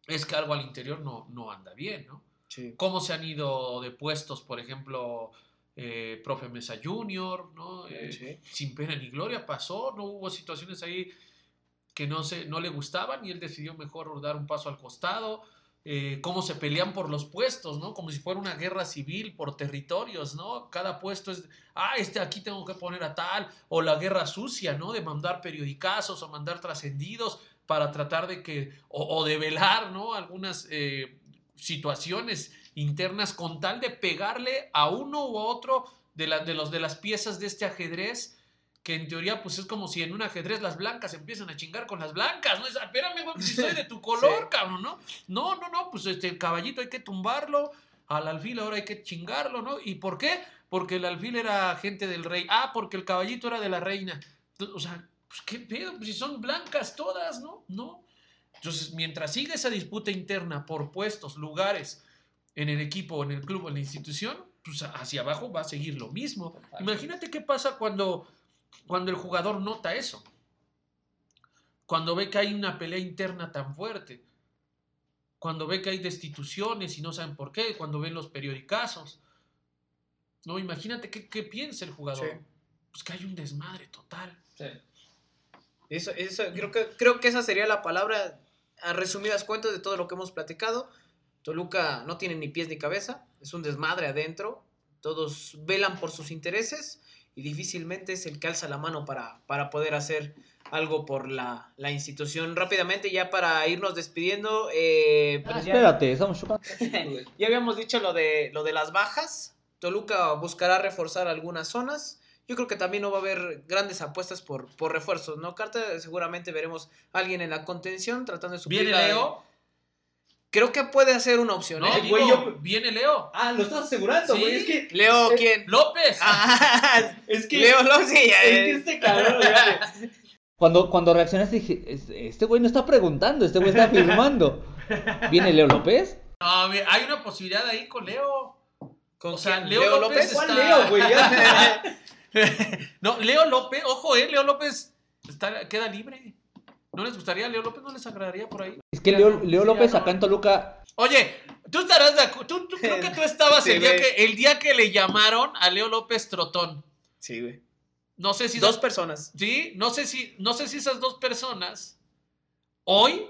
es que algo al interior no, no anda bien, ¿no? ¿Cómo se han ido de puestos, por ejemplo, eh, profe Mesa Junior, ¿no? Eh, sin pena ni gloria pasó, no hubo situaciones ahí que no, se, no le gustaban y él decidió mejor dar un paso al costado. cómo se pelean por los puestos, ¿no? Como si fuera una guerra civil por territorios, ¿no? Cada puesto es, ah, este aquí tengo que poner a tal, o la guerra sucia, ¿no? De mandar periodicazos o mandar trascendidos para tratar de que, o, de velar, ¿no? Algunas eh, situaciones internas con tal de pegarle a uno u otro de, la, de, los, de las piezas de este ajedrez que en teoría pues es como si en un ajedrez las blancas empiezan a chingar con las blancas, ¿no? Es, espérame, güey, si soy de tu *laughs* color, cabrón, ¿no? No, no, no, pues este el caballito hay que tumbarlo, al alfil ahora hay que chingarlo, ¿no? ¿Y por qué? Porque el alfil era gente del rey. Ah, porque el caballito era de la reina. O sea, pues qué pedo, pues si son blancas todas, ¿no? No. Entonces, mientras siga esa disputa interna por puestos, lugares en el equipo, en el club, en la institución, pues hacia abajo va a seguir lo mismo. Imagínate qué pasa cuando cuando el jugador nota eso. Cuando ve que hay una pelea interna tan fuerte. Cuando ve que hay destituciones y no saben por qué. Cuando ven los periodicazos. No, imagínate qué, piensa el jugador. Pues que hay un desmadre total. Sí. Eso, eso, creo, que, creo que esa sería la palabra a resumidas cuentas de todo lo que hemos platicado. Toluca no tiene ni pies ni cabeza, es un desmadre adentro, todos velan por sus intereses y difícilmente es el que alza la mano para, para poder hacer algo por la, institución. Rápidamente, ya para irnos despidiendo. Eh, pues espérate, estamos chupando. *laughs* ya habíamos dicho lo de, lo de las bajas. Toluca buscará reforzar algunas zonas. Yo creo que también no va a haber grandes apuestas por, por refuerzos, ¿no? Carta, seguramente veremos a alguien en la contención tratando de subir. ¿Viene Leo? Creo que puede ser una opción. No, ¿eh? viene Leo. Ah, lo estás asegurando, güey. Es que. ¿Leo quién? López. *laughs* Ah, es que. Leo López. es que este cabrón. cuando, cuando reaccionaste dije, este güey no está preguntando, este güey está afirmando. ¿Viene Leo López? No, hay una posibilidad ahí con Leo. o sea, Leo, López, ¿Cuál Leo, güey? *laughs* *laughs* no, Leo López, ojo, eh, Leo López está, queda libre. ¿No les gustaría? ¿Leo López no les agradaría por ahí? Es que Leo, Leo López acá en Toluca. Oye, tú estarás de acuerdo. Tú, creo que tú estabas *laughs* el, día que, el día que le llamaron a Leo López Trotón. Sí, güey. No sé si. Dos personas. Sí, no sé si, no sé si esas dos personas hoy,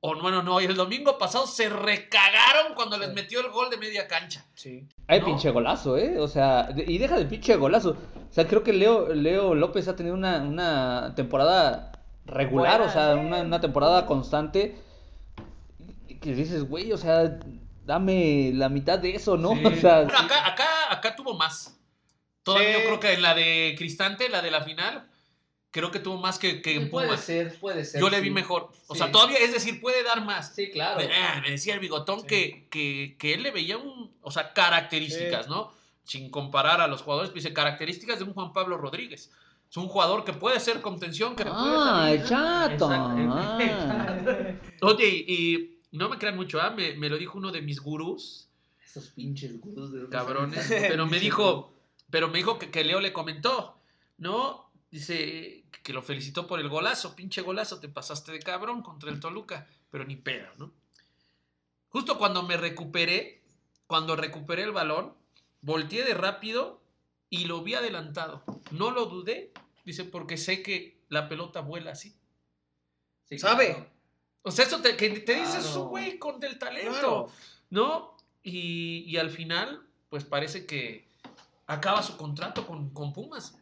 o bueno, no, el domingo pasado se recagaron cuando les metió el gol de media cancha. Sí. Ay, pinche golazo, ¿eh? O sea, y deja de pinche golazo. O sea, creo que Leo, Leo López ha tenido una, una temporada regular, o sea, una, temporada constante. Que dices, güey, o sea, dame la mitad de eso, ¿no? *laughs* O sea, acá, acá, acá tuvo más. Todavía yo creo que en la de Cristante, la de la final, creo que tuvo más que, que en Puede ser, puede ser. Yo le vi mejor. O sea, todavía, es decir, puede dar más. Sí, claro. Me, ah, decía el bigotón que, que, que, él le veía un, o sea, características, ¿no? Sin comparar a los jugadores, dice características de un Juan Pablo Rodríguez. Es un jugador que puede ser contención, que ah, el chato. Ah. Oye, y no me crean mucho, ¿ah? me, me, lo dijo uno de mis gurús. Esos pinches gurús de cabrones. Pero me dijo, *laughs* pero me dijo que, que, Leo le comentó, ¿no? Dice que lo felicitó por el golazo, pinche golazo, te pasaste de cabrón contra el Toluca, pero ni pedo, ¿no? Justo cuando me recuperé, cuando recuperé el balón, volteé de rápido y lo vi adelantado. No lo dudé, dice, porque sé que la pelota vuela así. ¿Sabe? O sea, eso te, que te dices, Claro. un güey con del talento, Claro. ¿no? Y, y al final, pues parece que acaba su contrato con, con Pumas.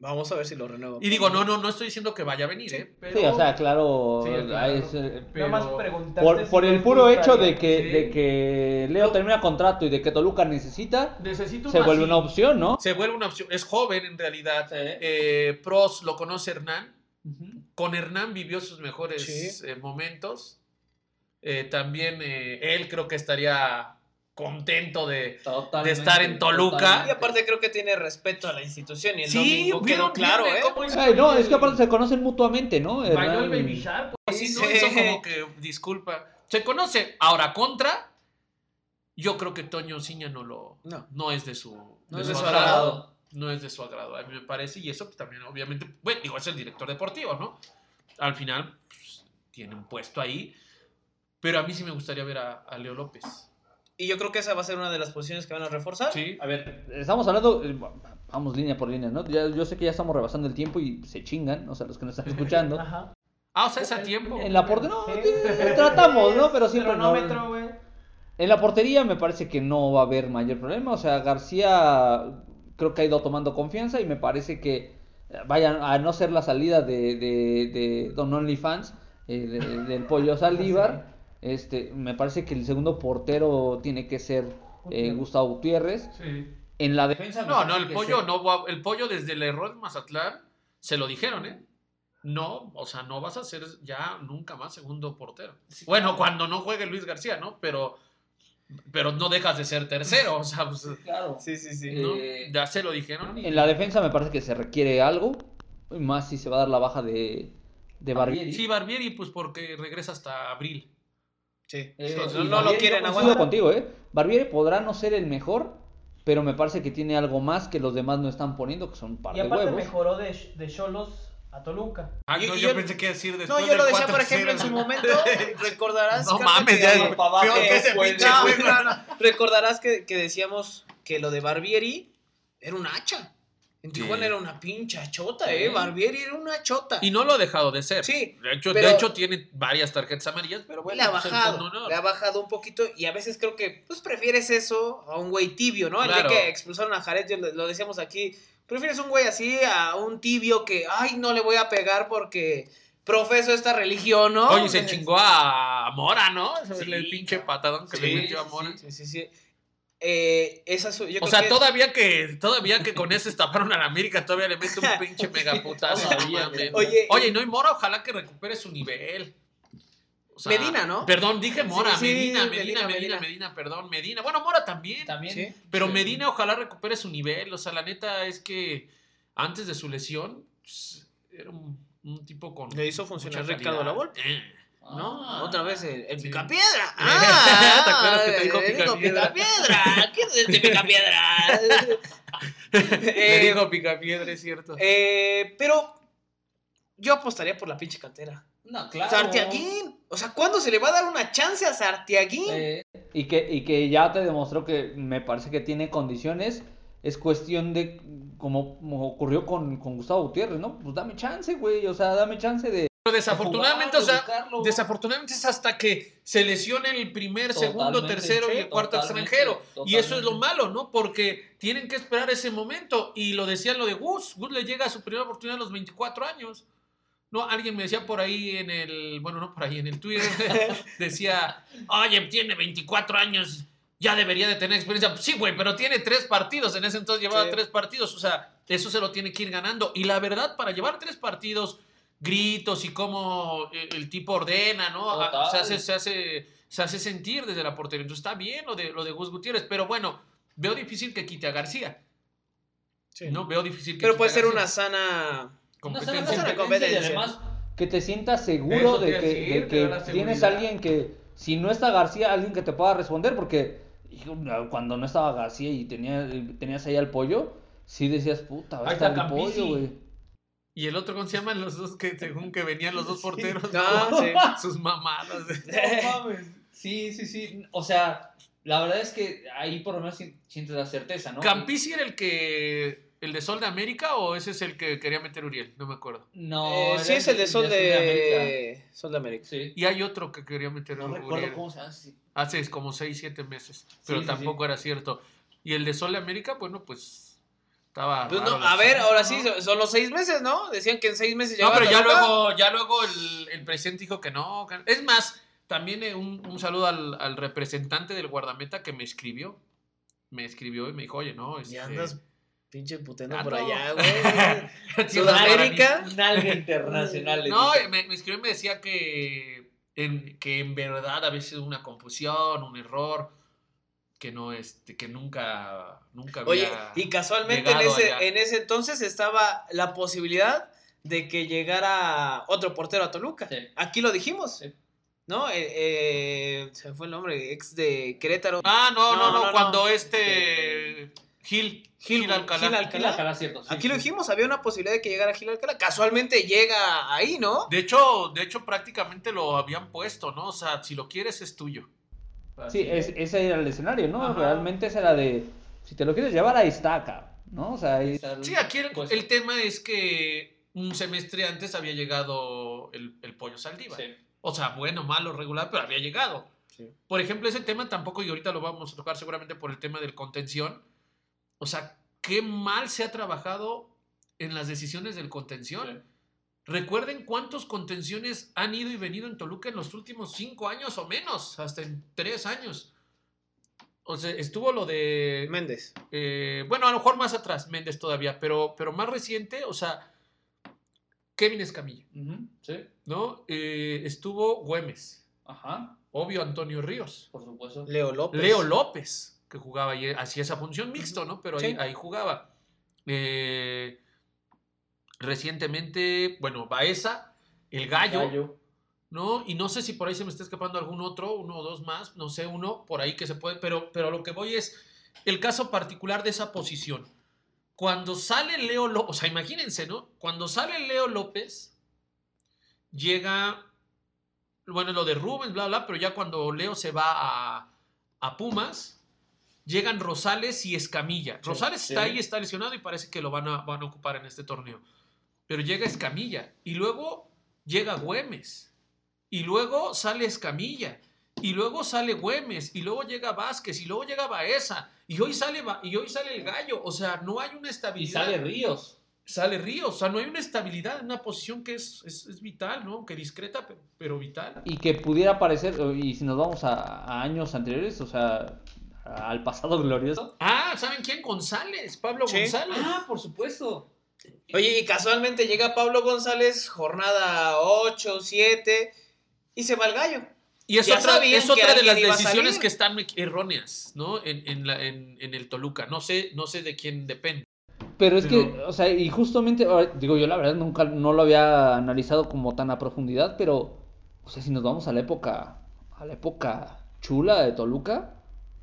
Vamos a ver si lo renuevo. Y digo, no, no, no estoy diciendo que vaya a venir, ¿eh? Sí, o sea, claro, Sí, claro. ahí es, eh, Nada más por, si por no el puro hecho de que, sí. de que Leo termina contrato y de que Toluca necesita, Necesito se vuelve así. una opción, ¿no? Se vuelve una opción. Es joven en realidad. Sí. Eh, Pros lo conoce Hernán. Con Hernán vivió sus mejores Sí. eh, momentos. Eh, también eh, él creo que estaría contento de... Estar en Toluca. Y aparte creo que tiene respeto a la institución y el Sí, domingo vieron, quedó claro, ¿eh? cómo hizo Ay, no, el- es que aparte se conocen mutuamente, ¿no? Bailó el Baby Shark. Sí, Sí. no, hizo como que, disculpa. Se conoce. Ahora, contra, yo creo que Toño Ciña no lo... No. No es de su... No de es su de su agrado. agrado. No es de su agrado, a mí me parece. Y eso pues, también, obviamente, bueno, digo, es el director deportivo, ¿no? Al final, pues, tiene un puesto ahí. Pero a mí sí me gustaría ver a, a Leo López. Y yo creo que esa va a ser una de las posiciones que van a reforzar. Sí. A ver, estamos hablando, eh, vamos línea por línea, ¿no? Ya- yo sé que ya estamos rebasando el tiempo y se chingan, o sea, los que nos están *laughs* escuchando. Ajá. Ah, o sea, es a tiempo. En la portería, no, Sí. eh, tratamos, ¿no? Pero siempre no. En la portería me parece que no va a haber mayor problema. O sea, García creo que ha ido tomando confianza y me parece que eh, vayan a no ser la salida de, de, de Don OnlyFans, eh, de- del pollo *laughs* Saldívar. Este, me parece que el segundo portero tiene que ser eh. Gustavo Gutiérrez. Sí. En la defensa. No, no, el pollo no va- el pollo desde el error de Mazatlán se lo dijeron, ¿eh? No, o sea, no vas a ser ya nunca más segundo portero. Bueno, cuando no juegue Luis García, ¿no? Pero pero no dejas de ser tercero, o sea, pues, Claro. Sí, sí, sí. ¿no? Eh, ya se lo dijeron. y- En la defensa me parece que se requiere algo. y Más si se va a dar la baja de, de Barbieri. Sí, Barbieri, pues porque regresa hasta abril. Sí. Eh, no, no lo Barbieri quieren aguantar. contigo, ¿eh? Barbieri podrá no ser el mejor, pero me parece que tiene algo más que los demás no están poniendo, que son un par Y de aparte mejoró de de Cholos a Toluca. Ah, no, yo, yo- pensé que decir No, después yo lo decía, por 4-0. ejemplo, en su momento. *laughs* Recordarás. No Carlos, mames, que- ya que- peor que ese que- pinche no, no, no. Recordarás que, que decíamos que lo de Barbieri era un hacha. En Sí. Tijuana era una pincha chota, ¿eh? Sí. Barbieri era una chota. Y no lo ha dejado de ser. Sí, De hecho, de hecho tiene varias tarjetas amarillas, pero bueno. le ha pues, el bajado, le ha bajado un poquito y a veces creo que pues prefieres eso a un güey tibio, ¿no? El Claro. día que expulsaron a Jared, yo lo, decíamos aquí, prefieres un güey así a un tibio que, ay, no le voy a pegar porque profeso esta religión, ¿no? Oye, se *laughs* chingó a Mora, ¿no? Sí, el pinche patadón que le metió a Mora. Sí, sí, sí. Eh, esa su- yo O creo sea, que es- todavía que, todavía que con ese estafaron a la América, todavía le mete un *laughs* pinche megaputazo. Oye, Oye, no, y Mora, ojalá que recupere su nivel. O sea, Medina, ¿no? Perdón, dije Mora, Sí, sí, Medina, Medina, Medina, Medina, Medina. Medina, perdón, Medina. Bueno, Mora también. También. Sí. Pero Sí. Medina ojalá recupere su nivel. O sea, la neta es que antes de su lesión pues, era un, un tipo con. Le hizo funcionar Ricardo. Lavolpe. Eh. ¿No? Ah. Otra vez el, el Sí. picapiedra. *laughs* ¿Te Ah, acuerdas que te dijo digo Picapiedra? picapiedra. ¿Quién es este picapiedra? *laughs* Le Eh, dijo Picapiedra, es cierto. eh, pero yo apostaría por la pinche cantera. No, claro. Sartiaguín. O sea, ¿cuándo se le va a dar una chance a Sartiaguín? Eh, Y que, y que ya te demostró que me parece que tiene condiciones. Es cuestión de, como, como ocurrió con, con Gustavo Gutiérrez, ¿no? Pues dame chance, güey. O sea, dame chance de. Pero desafortunadamente, o sea, buscarlo. desafortunadamente es hasta que se lesiona el primer, segundo, Totalmente, tercero y el cuarto totalmente, extranjero. Y eso es lo malo, ¿no? Porque tienen que esperar ese momento. Y lo decían lo de Gus. Gus le llega a su primera oportunidad a los 24 años. No, alguien me decía por ahí en el, bueno, no por ahí, en el Twitter, *laughs* decía, oye, tiene 24 años, ya debería de tener experiencia. Sí, güey, pero tiene tres partidos, en ese entonces llevaba Sí. tres partidos, o sea, eso se lo tiene que ir ganando. Y la verdad, para llevar tres partidos, gritos y cómo el, el tipo ordena, ¿no? Total. Se hace, se, hace, se hace sentir desde la portería. Entonces está bien lo de, lo de Gus Gutiérrez, pero bueno, veo difícil que quite a García. No, veo difícil que Pero quite puede a ser García. una sana. competencia. Una sana Y competencia. además, que te sientas seguro de que, decir, de tienes alguien que, si no está García, alguien que te pueda responder, porque cuando no estaba García y tenía, tenías ahí al pollo, sí decías, puta, va a estar el pollo, güey. Y el otro, ¿cómo se llaman los dos que según que venían los dos porteros? Sí. Sus mamadas. *laughs* No mames. Sí, sí, sí. O sea, la verdad es que ahí por lo menos si- sientes la certeza, ¿no? Campisi era el que el de Sol de América o ese es el que quería meter Uriel? No me acuerdo. No, Eh, sí, es el de Sol de, América. Sol de América. Sí. Y hay otro que quería meter No Uriel. recuerdo cómo se sí. Hace como 6, 7 meses. Pero sí, tampoco era cierto. Y el de Sol de América, bueno, pues estaba. Pues no, a ver, ahora ¿no? sí, son- los seis meses, ¿no? Decían que en seis meses No, llegaba pero ya luego, ya luego el, el presidente dijo que no. Es más, también eh, un, un saludo al, al representante del guardameta que me escribió. Me escribió y me dijo, oye, no, este, Ya andas pinche puteando Ah, por no. allá, *laughs* güey. Sudamérica. Un alga internacional. No, me, me escribió y me decía que en, que en verdad a veces una confusión, un error, que no, este, que nunca, nunca había... Oye, y casualmente en ese, allá. en ese entonces estaba la posibilidad de que llegara otro portero a Toluca. Sí. Aquí lo dijimos. Sí. ¿No? Eh, eh, se fue el nombre, ex de Querétaro. Ah, no, no, No, no, no, no. cuando este Gil, Gil, Gil- Alcalá. Gil Alcalá. Cierto. sí, Aquí lo dijimos, había una posibilidad de que llegara Gil Alcalá. Casualmente llega ahí, ¿no? De hecho, de hecho, prácticamente lo habían puesto, ¿no? O sea, si lo quieres es tuyo. Sí, es, ese era el escenario, ¿no? Ajá. Realmente ese era de, si te lo quieres llevar, ahí está, cabrón, ¿no? O sea, ahí- Está el- Sí, aquí el, pues, el tema es que un semestre antes había llegado el, el pollo Saldívar. sí. O sea, bueno, malo, regular, pero había llegado. Sí. Por ejemplo, ese tema tampoco, y ahorita lo vamos a tocar seguramente por el tema del contención. O sea, qué mal se ha trabajado en las decisiones del contención. Recuerden cuántos contenciones han ido y venido en Toluca en los últimos cinco años o menos, hasta en tres años. O sea, estuvo lo de Méndez. eh, bueno, a lo mejor más atrás, Méndez todavía, pero, pero más reciente, o sea, Kevin Escamilla, Sí. ¿no? Eh, estuvo Güemes, Ajá. obvio Antonio Ríos, Por supuesto. Leo López. Leo López, que jugaba ahí, hacía esa función mixto, ¿no? Pero ahí, Sí. ahí jugaba. Eh, recientemente, bueno, Baeza, el gallo, ¿no? Y no sé si por ahí se me está escapando algún otro, uno o dos más, no sé, uno por ahí que se puede, pero, pero lo que voy es el caso particular de esa posición. Cuando sale Leo López, o sea, imagínense, ¿no? Cuando sale Leo López, llega, bueno, lo de Rubens, bla, bla, pero ya cuando Leo se va a, a Pumas, llegan Rosales y Escamilla. Rosales está sí. ahí, está lesionado y parece que lo van a, van a ocupar en este torneo. Pero llega Escamilla y luego llega Güemes y luego sale Escamilla y luego sale Güemes y luego llega Vázquez y luego llega Baeza y hoy sale Ba- y hoy sale el Gallo, o sea, no hay una Y estabilidad. sale Ríos. Sale Ríos, o sea, no hay una estabilidad en una posición que es, es, es vital, ¿no? Que discreta, pero, pero vital. y que pudiera parecer, y si nos vamos a, a años anteriores, o sea, al pasado glorioso, Ah, ¿saben quién? González, Pablo Sí. González. Ah, por supuesto. Oye, y casualmente llega Pablo González, jornada 8, 7, y se va el gallo. Y es Ya otra, es que otra de las decisiones que están erróneas, ¿no? En, en, la- en- en el Toluca. No sé, no sé de quién depende. Pero es Pero- que, o sea, y justamente, digo, yo la verdad nunca no lo había analizado como tan a profundidad, pero, o sea, si nos vamos a la época, a la época chula de Toluca,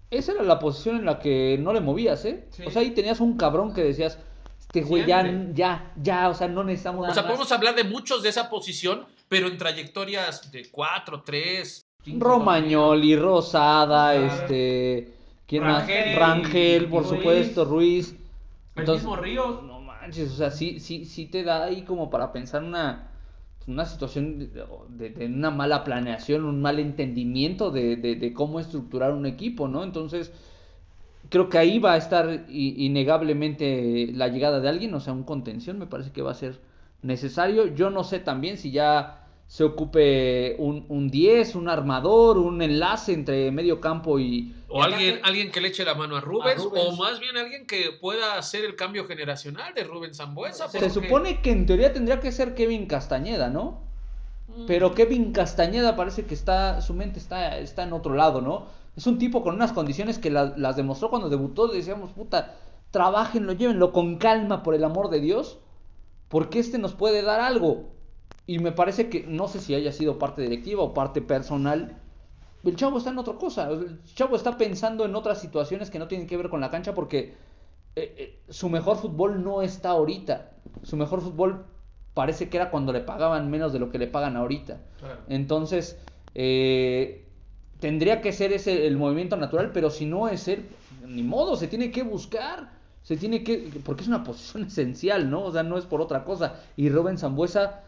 esa era la posición en la que no le movías, ¿eh? Sí. O sea, ahí tenías un cabrón que decías, este güey ya, ya, ya, o sea, no necesitamos O sea, más. podemos hablar de muchos de esa posición, pero en trayectorias de 4, 3, Romagnoli, Rosada, Rosada. este, ¿quién Rangel, más? Rangel, por Ruiz. supuesto, Ruiz. El Entonces, mismo Ríos. No manches, o sea, sí, sí, sí te da ahí como para pensar una, una situación de, de- de una mala planeación, un mal entendimiento de, de- de cómo estructurar un equipo, ¿no? Entonces, creo que ahí va a estar innegablemente la llegada de alguien, o sea, un contención me parece que va a ser necesario. Yo no sé también si ya se ocupe un, un 10, un armador, un enlace entre medio campo y... o alguien, alguien que le eche la mano a Rubens, A Rubens. o más bien alguien que pueda hacer el cambio generacional de Rubens Zambuesa. Se porque- supone que en teoría tendría que ser Kevin Castañeda, ¿no? Mm. Pero Kevin Castañeda parece que está, su mente está, está en otro lado, ¿no? Es un tipo con unas condiciones que la- las demostró cuando debutó. Decíamos, puta, trabajenlo, llévenlo con calma, por el amor de Dios, porque este nos puede dar algo. Y me parece que, no sé si haya sido parte directiva o parte personal, el chavo está en otra cosa. El chavo está pensando en otras situaciones que no tienen que ver con la cancha porque eh, eh, su mejor fútbol no está ahorita. Su mejor fútbol parece que era cuando le pagaban menos de lo que le pagan ahorita. Entonces, eh, tendría que ser ese el movimiento natural, pero si no es él, ni modo, se tiene que buscar. Se tiene que, porque es una *laughs* posición esencial, ¿no? O sea, no es por otra cosa. Y Rubén Zambuesa,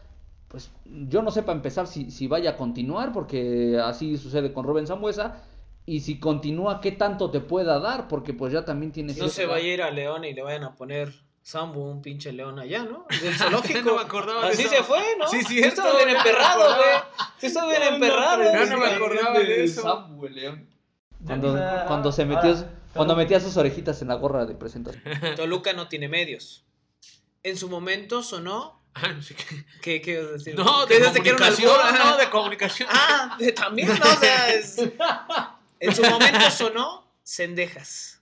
pues yo no sé para empezar si, si vaya a continuar, porque así sucede con Rubén Zambuesa. Y si continúa, ¿qué tanto te pueda dar? Porque pues ya también tiene... No se vaya a ir a León y le vayan a poner Sambo, un pinche león allá, ¿no? *laughs* Del zoológico. no me acordaba de Así eso. se fue, ¿no? Sí, Sí, estaba bien emperrado, güey. Sí, estaba bien emperrado. Ya no me acordaba de eso. Samuel León. Cuando, Ah, cuando se ahora, metió, Toluca. cuando metía sus orejitas en la gorra de presentación. *laughs* Toluca no tiene medios. En su momento sonó. Ah, no sé qué. ¿Qué, qué ibas a decir? No, ¿Qué de comunicación, albur? no, de comunicación. Ah, de- también, ¿no? O sea, es... *laughs* En su momento sonó Cendejas.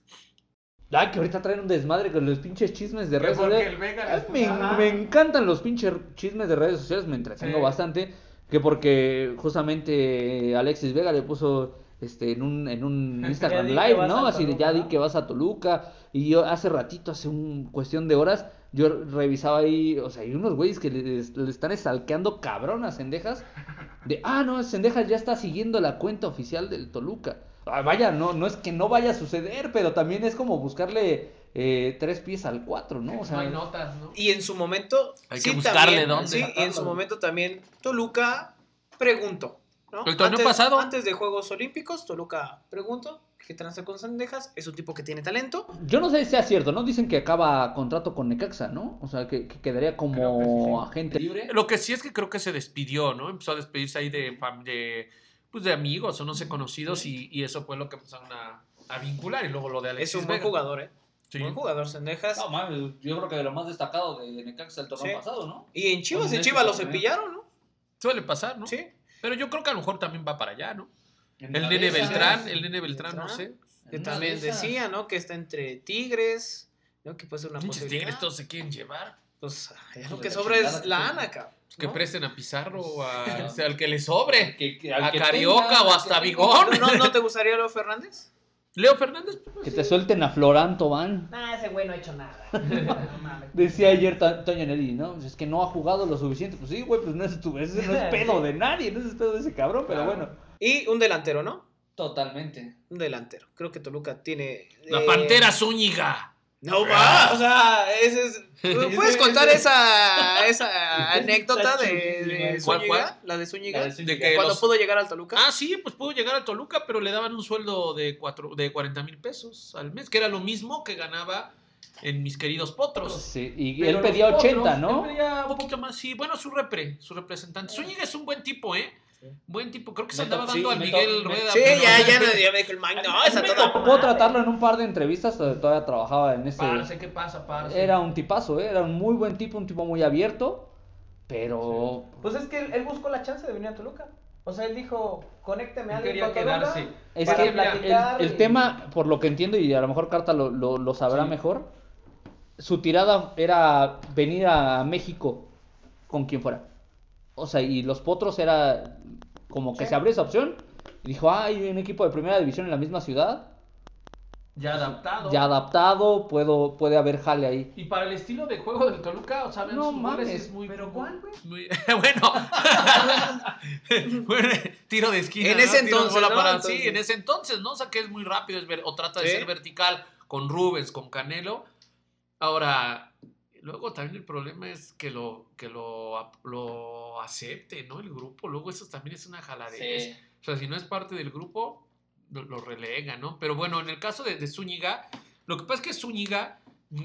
Ay, que ahorita traen un desmadre con los pinches chismes de redes sociales. les me, me encantan los pinches chismes de redes sociales, me entretengo Sí. bastante. Que porque justamente Alexis Vega le puso este en un, en un *laughs* Instagram Live, ¿no? Así de ya di que vas a Toluca. Y yo hace ratito, hace un cuestión de horas, yo revisaba ahí, o sea, hay unos güeyes que le, le están estalqueando cabrón a Cendejas. De, ah, no, Cendejas ya está siguiendo la cuenta oficial del Toluca. Ah, vaya, no, no es que no vaya a suceder, pero también es como buscarle eh, tres pies al cuatro, ¿no? O sea, no hay notas, ¿no? Y en su momento. Hay sí, que buscarle también, dónde Sí, y en su momento también Toluca preguntó. ¿no? El torneo antes, pasado. Antes de Juegos Olímpicos, Toluca preguntó qué tranza con Cendejas. Es un tipo que tiene talento. yo no sé si sea cierto, ¿no? Dicen que acaba contrato con Necaxa, ¿no? O sea, que, que quedaría que sí, como sí. agente Libre. Lo que sí es que creo que se despidió, ¿no? Empezó a despedirse ahí de, pues de amigos o no sé, conocidos y, y eso fue lo que empezaron a, a vincular y luego lo de Alexis es un buen Vega. jugador, ¿eh? Sí. Buen jugador, Cendejas. No, mames, yo creo que de lo más destacado de Necaxa el torneo Sí. pasado, ¿no? y en Chivas, en este Chivas lo torneo. cepillaron, ¿no? Suele pasar, ¿no? Sí. Pero yo creo que a lo mejor también va para allá, ¿no? En El nene Beltrán, el nene Beltrán, no Beltrán. sé. Que también de decía, ¿no? Que está entre Tigres, ¿no? Que puede ser una posibilidad. tigres todos se quieren llevar. Pues lo que sobra es la. ANA, cabrón. Que ¿no? presten a Pizarro o a, *laughs* o sea, al que le sobre. Que- que- al A que Carioca tenga, o hasta que Bigón. ¿No, no *laughs* te gustaría Leo Fernández? Leo Fernández. pues, Que te suelten a Florán Tobán. Nah, ese güey no ha hecho nada. *laughs* Decía ayer Toño Neri, ¿no? Pues Es que no ha jugado lo suficiente. Pues sí, güey, pues no es, tu, ese no es pedo de nadie, no es pedo de ese cabrón, pero Claro. bueno. Y un delantero, ¿no? Totalmente. Un delantero. Creo que Toluca tiene. La eh, Pantera Zúñiga. No va. O sea, ese *laughs* es. ¿Puedes contar esa, esa *laughs* anécdota de, de ¿Cuál, Zúñiga? cuál? La de Zúñiga. La de Zúñiga. De que Cuando los- pudo llegar al Toluca. Ah, sí, pues pudo llegar a Toluca, pero le daban un sueldo de, cuatro, de 40 mil pesos al mes, que era lo mismo que ganaba en mis queridos potros. Sí, y Pero él los pedía potros, 80, él ¿no? pedía Un poquito más, sí. Bueno, su repre, su representante. Zúñiga es un buen tipo, ¿eh? Buen tipo. Creo que se andaba dando sí, al Miguel Rueda. sí, ya, ya, no- ya me dijo el Mike. No, esa tocó tratarlo en un par de entrevistas, todavía todavía trabajaba en ese... Parce, ¿qué pasa, parce? Era un tipazo, ¿eh? era un muy buen tipo, un tipo muy abierto, pero... Pues es que él, él buscó la chance de venir a Toluca. O sea, él dijo, conécteme a alguien quedarse. Es que el, el y- tema, por lo que entiendo, y a lo mejor Carta lo, lo- lo sabrá Sí. mejor, su tirada era venir a México con quien fuera. O sea, y los potros era como que Sí. se abrió esa opción. Y dijo, ah, hay un equipo de primera división en la misma ciudad, Ya adaptado. ya adaptado, puedo, puede haber jale ahí. Y para el estilo de juego del Toluca, o sea, No mames, es muy. ¿Pero cuál, güey? muy- *laughs* bueno. *laughs* Bueno, tiro de esquina. En ese Tiro de entonces, bola ¿no? para- Entonces- Sí, en ese entonces, ¿no? O sea, que es muy rápido es ver- o trata de Sí. ser vertical con Rubens, con Canelo. Ahora, luego también el problema es que lo, que lo, lo acepte, ¿no? El grupo. Luego eso también es una jaladez. Sí. O sea, si no es parte del grupo, lo, lo relega, ¿no? Pero bueno, en el caso de, de Zúñiga, lo que pasa es que Zúñiga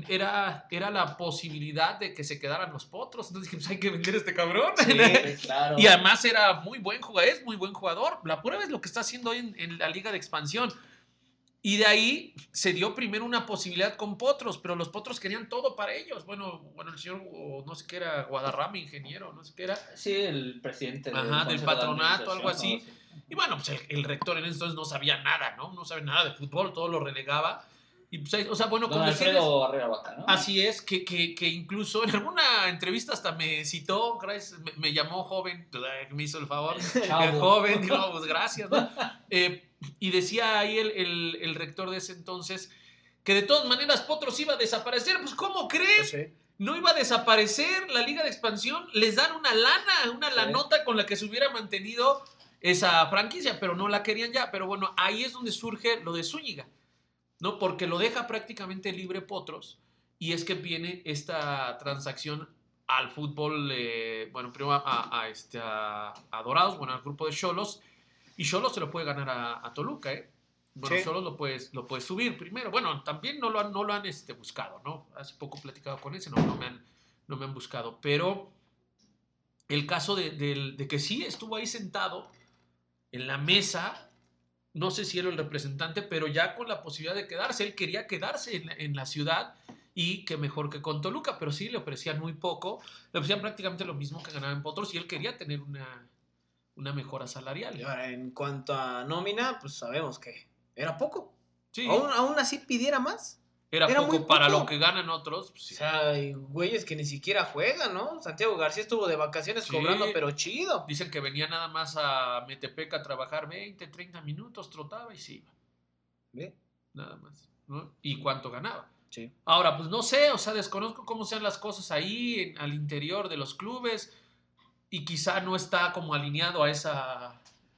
era, era la posibilidad de que se quedaran los potros. Entonces dije, pues hay que vender a este cabrón. Sí, *laughs* claro. Y además era muy buen jugador, es muy buen jugador. La prueba es lo que está haciendo hoy en, en la liga de expansión. Y de ahí se dio primero una posibilidad con Potros, pero los Potros querían todo para ellos. Bueno, bueno el señor, no sé qué era, Guadarrama, ingeniero, no sé qué era. Sí, el presidente Ajá, del Consejo de patronato, algo así. Y bueno, pues el, el rector en entonces no sabía nada, ¿no? No sabía nada de fútbol, todo lo relegaba. Y pues, o sea, bueno, Don con decirles- Vaca, ¿no? Así es, que, que, que incluso en alguna entrevista hasta me citó, gracias, me, me llamó joven, me hizo el favor, *laughs* el *laughs* joven, digo, pues gracias, ¿no? Eh, y decía ahí el, el, el rector de ese entonces que de todas maneras Potros iba a desaparecer, pues ¿cómo crees? Pues sí. No iba a desaparecer la liga de expansión, les dan una lana, una Sí. lanota con la que se hubiera mantenido esa franquicia, pero no la querían ya. Pero bueno, ahí es donde surge lo de Zúñiga, ¿no? Porque lo deja prácticamente libre Potros Y es que viene esta transacción al fútbol, eh, bueno, primero a, a, este, a Dorados, bueno, al grupo de Cholos, y Cholos se lo puede ganar a, a Toluca, ¿eh? Bueno, Sí. solo lo puedes, lo puedes subir primero. Bueno, también no lo han, no lo han este, buscado, ¿no? Hace poco platicado con ese, no, no, me, han, no me han buscado. Pero el caso de, del- de que sí estuvo ahí sentado en la mesa, no sé si era el representante, pero ya con la posibilidad de quedarse. Él quería quedarse en la, en la ciudad y que mejor que con Toluca, pero sí le ofrecían muy poco. Le ofrecían prácticamente lo mismo que ganaba en Potros y él quería tener una, una mejora salarial. Y ahora, en cuanto a nómina, pues sabemos que era poco. Sí, Aún, aún así pidiera más. era, era poco, muy para poco. lo que ganan otros. pues, sí. O sea, hay güeyes que ni siquiera juegan, ¿no? Santiago García estuvo de vacaciones Sí. cobrando, pero chido. Dicen que venía nada más a Metepec a trabajar 20, 30 minutos, trotaba y se iba. ¿Ve? Nada más. ¿no? ¿Y cuánto ganaba? Sí. Ahora, pues no sé, o sea, desconozco cómo sean las cosas ahí en- al interior de los clubes y quizá no está como alineado a esa,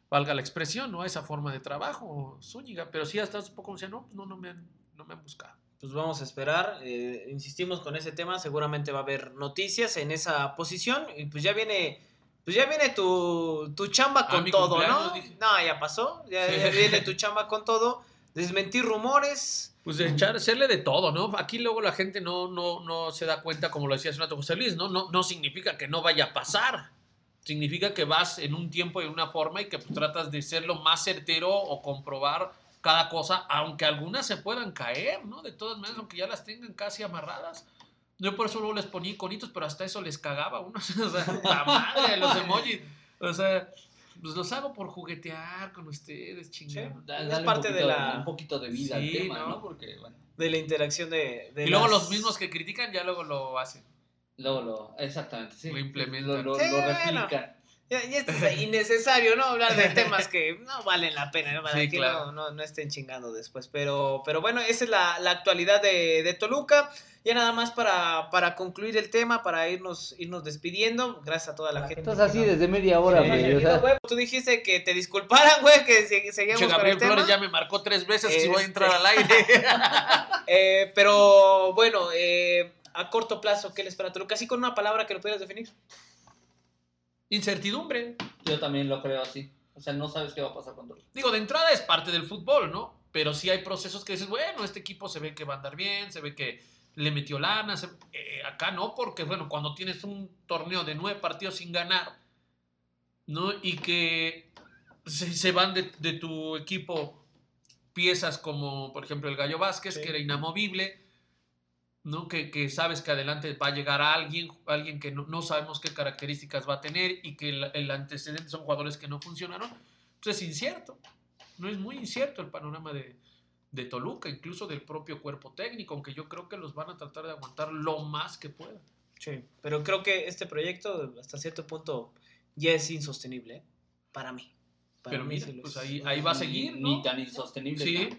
valga la expresión, ¿no? A esa forma de trabajo, Zúñiga, pero sí hasta hace poco me decía, no, no, no me han, no me han buscado. Pues vamos a esperar. eh, insistimos con ese tema. Seguramente va a haber noticias en esa posición. Y pues ya viene. Pues ya viene tu, tu chamba Ah, con todo, ¿no? dije. No, ya pasó. Ya, Sí. ya viene tu chamba con todo. Desmentir rumores. Pues de echar, hacerle de todo, ¿no? Aquí luego la gente no, no, no se da cuenta, como lo decía hace un rato José Luis, ¿no? No, no significa que no vaya a pasar. Significa que vas en un tiempo y en una forma y que pues, tratas de ser lo más certero o comprobar cada cosa, aunque algunas se puedan caer, ¿no? De todas maneras, aunque ya las tengan casi amarradas. Yo por eso luego les ponía iconitos, pero hasta eso les cagaba a uno. *laughs* o sea, la madre, los emojis. O sea, pues los hago por juguetear con ustedes, chingada. Da- Es parte de la- un poquito de vida Sí, al tema, ¿no? ¿no? Porque, bueno, De la interacción de. de Y luego las- los mismos que critican ya luego lo hacen. Luego lo, exactamente, sí. Lo implementan. Lo, lo- Sí, lo replican. Ya, ya esto es innecesario, ¿no? Hablar de temas que no valen la pena, ¿no? Para Sí, que claro. no, no, no estén chingando después. Pero, pero bueno, esa es la, la actualidad de, de Toluca. Ya nada más para, para concluir el tema, para irnos, irnos despidiendo. Gracias a toda la La gente. Estás así desde media hora, Sí, güey. sí, o sea, güey, Tú dijiste que te disculparan, güey, que se- seguíamos Che, con Gabriel el tema. Flores ya me marcó tres veces si voy a Este- entrar al aire. *laughs* Eh, pero bueno, eh, a corto plazo, ¿qué le espera a Toluca? Así con una palabra que lo pudieras definir. Incertidumbre. Yo también lo creo así. O sea, no sabes qué va a pasar con Toluca. Digo, de entrada es parte del fútbol, ¿no? Pero sí hay procesos que dices, bueno, este equipo se ve que va a andar bien, se ve que le metió lana. se- eh, acá no, porque, bueno, cuando tienes un torneo de nueve partidos sin ganar, ¿no? Y que se, se van de, de tu equipo piezas como, por ejemplo, el Gallo Vázquez, Sí. que era inamovible, ¿no? Que, que sabes que adelante va a llegar a alguien, alguien que no, no sabemos qué características va a tener y que el, el antecedente son jugadores que no funcionaron, pues es incierto. No es muy incierto el panorama de, de Toluca, incluso del propio cuerpo técnico, aunque yo creo que los van a tratar de aguantar lo más que puedan. Sí, pero creo que este proyecto hasta cierto punto ya es insostenible, ¿eh? para mí. Para Pero mí mira, pues es. ahí, ahí va a seguir, Ni- ¿no? Ni tan insostenible. Sí.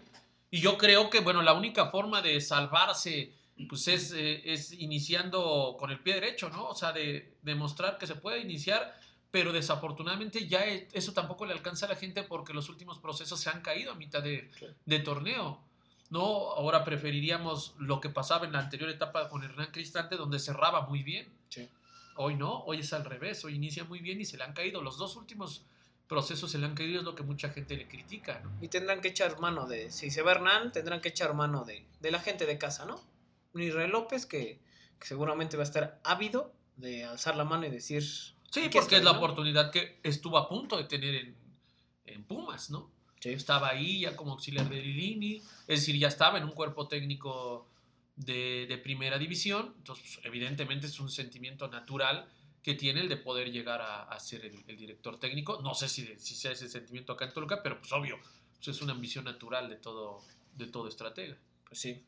Y yo creo que, bueno, la única forma de salvarse, pues es, eh, es iniciando con el pie derecho, ¿no? O sea, de demostrar que se puede iniciar, pero desafortunadamente ya e- eso tampoco le alcanza a la gente porque los últimos procesos se han caído a mitad de, Sí. de torneo. No, ahora preferiríamos lo que pasaba en la anterior etapa con Hernán Cristante, donde cerraba muy bien. Sí. Hoy no, hoy es al revés, hoy inicia muy bien y se le han caído. Los dos últimos procesos se le han caído, es lo que mucha gente le critica, ¿no? Y tendrán que echar mano de, si se va Hernán, tendrán que echar mano de, de la gente de casa, ¿no? Un Israel López que, que seguramente va a estar ávido de alzar la mano y decir... Sí, porque estoy, es la ¿no? oportunidad que estuvo a punto de tener en, en Pumas, ¿no? Sí. Estaba ahí ya como auxiliar de Lilini, es decir, ya estaba en un cuerpo técnico de, de primera división, entonces pues, evidentemente es un sentimiento natural que tiene el de poder llegar a, a ser el, el director técnico. No sé si, de- si sea ese sentimiento acá en Toluca, pero pues obvio, pues, es una ambición natural de todo, de todo estratega. Pues sí.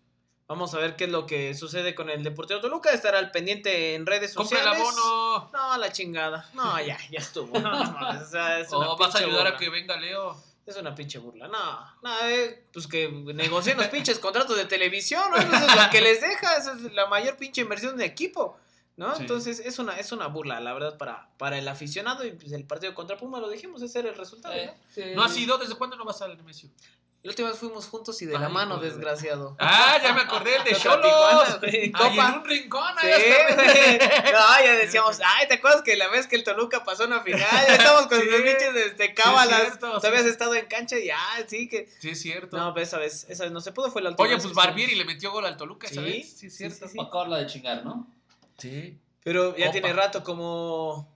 Vamos a ver qué es lo que sucede con el Deportivo Toluca. Estará al pendiente en redes ¡Compra el sociales. abono! No, la chingada. No, ya, ya estuvo. No, no o sea, es *laughs* una ¿O vas a ayudar a que venga Leo? Es una pinche burla. No, no, eh, pues que negocien los pinches contratos de televisión, ¿no? Eso es lo que les deja. Esa es la mayor pinche inversión de equipo, ¿no? Sí. Entonces es una, es una burla, la verdad, para, para el aficionado. Y pues el partido contra Puma, lo dijimos, ese era el resultado, Eh, ¿no? sí. ¿No ha sido? ¿Desde cuándo no vas al Nemesio? La última vez fuimos juntos y de la mano, desgraciado. *laughs* Ah, ya me acordé, el de *laughs* Cholos. *laughs* en un rincón. Sí, No, ya decíamos, ay, ¿te acuerdas que la vez que el Toluca pasó una final? Ya estamos con los bichos de este, cábalas. Sí, Tú habías estado en cancha y ya, sí que. Sí, es cierto. No, pues esa vez, esa vez no se pudo, fue la última Oye, pues Barbieri le metió gol al Toluca, ¿sabes? Sí, sí, es cierto. Sí, Para de chingar, ¿no? Sí. Pero ya tiene rato, como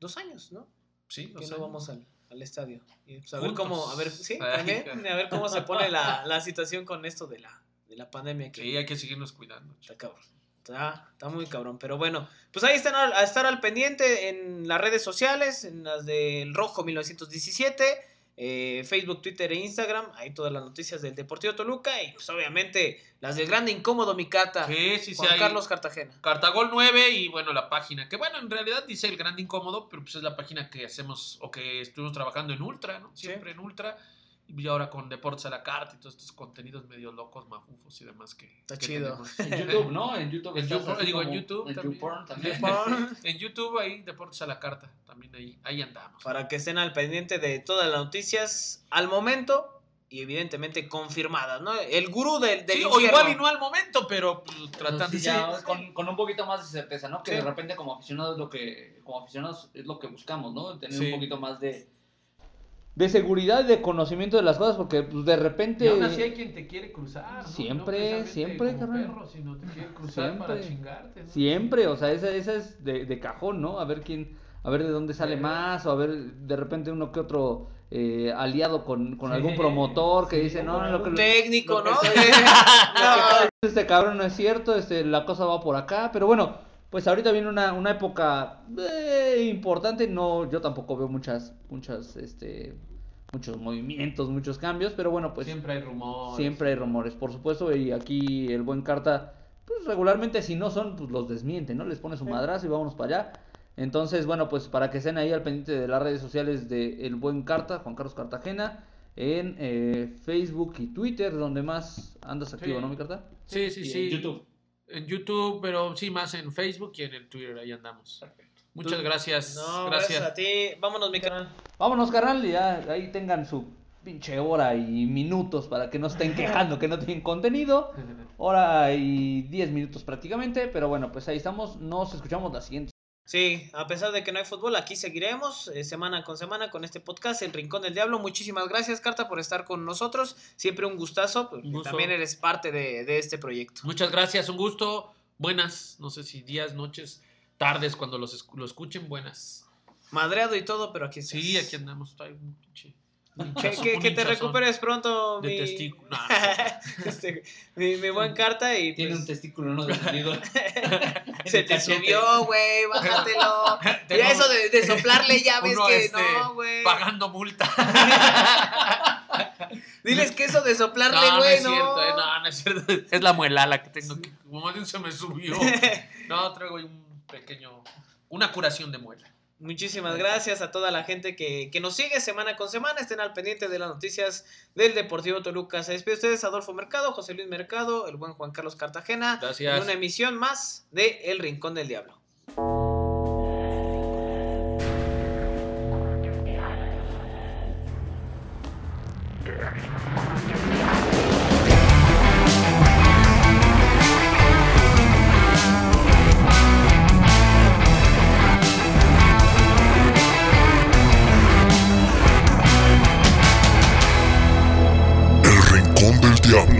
dos años, ¿no? Sí, que no vamos al al estadio. Y pues, a ver cómo, a ver, sí, *laughs* también, a ver cómo se pone la, *laughs* la, situación con esto de la, de la pandemia. Que sí, hay que seguirnos cuidando. Está cabrón. Está, está, muy cabrón. Pero bueno, pues ahí están a, estar al pendiente en las redes sociales, en las del Rojo 1917 eh, Facebook, Twitter e Instagram. Hay todas las noticias del Deportivo Toluca y pues obviamente las del grande incómodo Micata. Sí, sí, Juan Carlos Cartagena. Cartagol 9 y bueno, la página. Que bueno, en realidad dice el grande incómodo, pero pues es la página que hacemos o que estuvimos trabajando en Ultra, ¿no? Siempre en Ultra. Y ahora con Deportes a la Carta y todos estos contenidos medio locos, mafufos y demás que. Está chido. En YouTube, ¿no? En YouTube. *laughs* En YouTube digo, en YouTube. En también. también. *laughs* *laughs* en YouTube ahí, Deportes a la Carta. También ahí, ahí andamos. Para que estén al pendiente de todas las noticias al momento y evidentemente confirmadas, ¿no? El gurú del, del sí, o igual y no al momento, pero pues, tratando sí, ya, con, con, un poquito más de certeza, ¿no? Que de repente como aficionados lo que como aficionados es lo que buscamos, ¿no? Tener un poquito más de de seguridad y de conocimiento de las cosas, porque pues, de repente... Y aún así hay quien te quiere cruzar. Siempre, siempre, carnal. sino te quiere cruzar siempre, para chingarte. Siempre, o sea, esa, esa es de, de, cajón, ¿no? A ver quién, a ver de dónde sale más, o a ver de repente uno que otro eh, aliado con, con algún promotor que dice, no, no, lo que... Técnico, *laughs* *laughs* ¿no? Este cabrón no es cierto, este, la cosa va por acá, pero bueno, pues ahorita viene una, una época eh, importante, no, yo tampoco veo muchas, muchas, este, muchos movimientos, muchos cambios, pero bueno, pues siempre hay rumores. Siempre hay rumores, por supuesto, y aquí el buen Carta, pues regularmente si no son, pues los desmiente, ¿no? Les pone su madrazo y vámonos para allá. Entonces, bueno, pues para que estén ahí al pendiente de las redes sociales de El Buen Carta, Juan Carlos Cartagena, en eh, Facebook y Twitter, donde más andas activo, ¿no, mi carta? Sí, sí, sí. En YouTube en YouTube, pero sí más en Facebook y en el Twitter, ahí andamos. Muchas gracias. gracias. a ti. Vámonos, mi canal. Vámonos, carnal, ya ahí tengan su pinche hora y minutos para que no estén *laughs* quejando que no tienen contenido. *laughs* Hora y diez minutos prácticamente, pero bueno, pues ahí estamos. Nos escuchamos la siguiente Sí, a pesar de que no hay fútbol, aquí seguiremos eh, semana con semana con este podcast, El Rincón del Diablo. Muchísimas gracias, Carta, por estar con nosotros. Siempre un gustazo, porque también eres parte de, este proyecto. Muchas gracias, un gusto. Buenas, no sé si días, noches, tardes, cuando los, lo escuchen, buenas. Madreado y todo, pero aquí Sí, aquí andamos. un pinche *laughs* que, te recuperes pronto, mi... testículo. *laughs* Este, mi, mi, buen carta y Tiene pues un testículo, ¿no? *laughs* Se te subió, güey, bájatelo. Ya eso de, de, soplarle ya ves que este, no, güey. Pagando multa. Diles que eso de soplarle, güey, no. No, es cierto, eh, no, no es cierto. Es la muelala que tengo que... Como se me subió. No, traigo un pequeño... Una curación de muela. Muchísimas gracias a toda la gente que, que, nos sigue semana con semana. Estén al pendiente de las noticias del Deportivo Toluca. Se despide ustedes Adolfo Mercado, José Luis Mercado, el buen Juan Carlos Cartagena. Gracias. En una emisión más de El Rincón del Diablo. Yeah.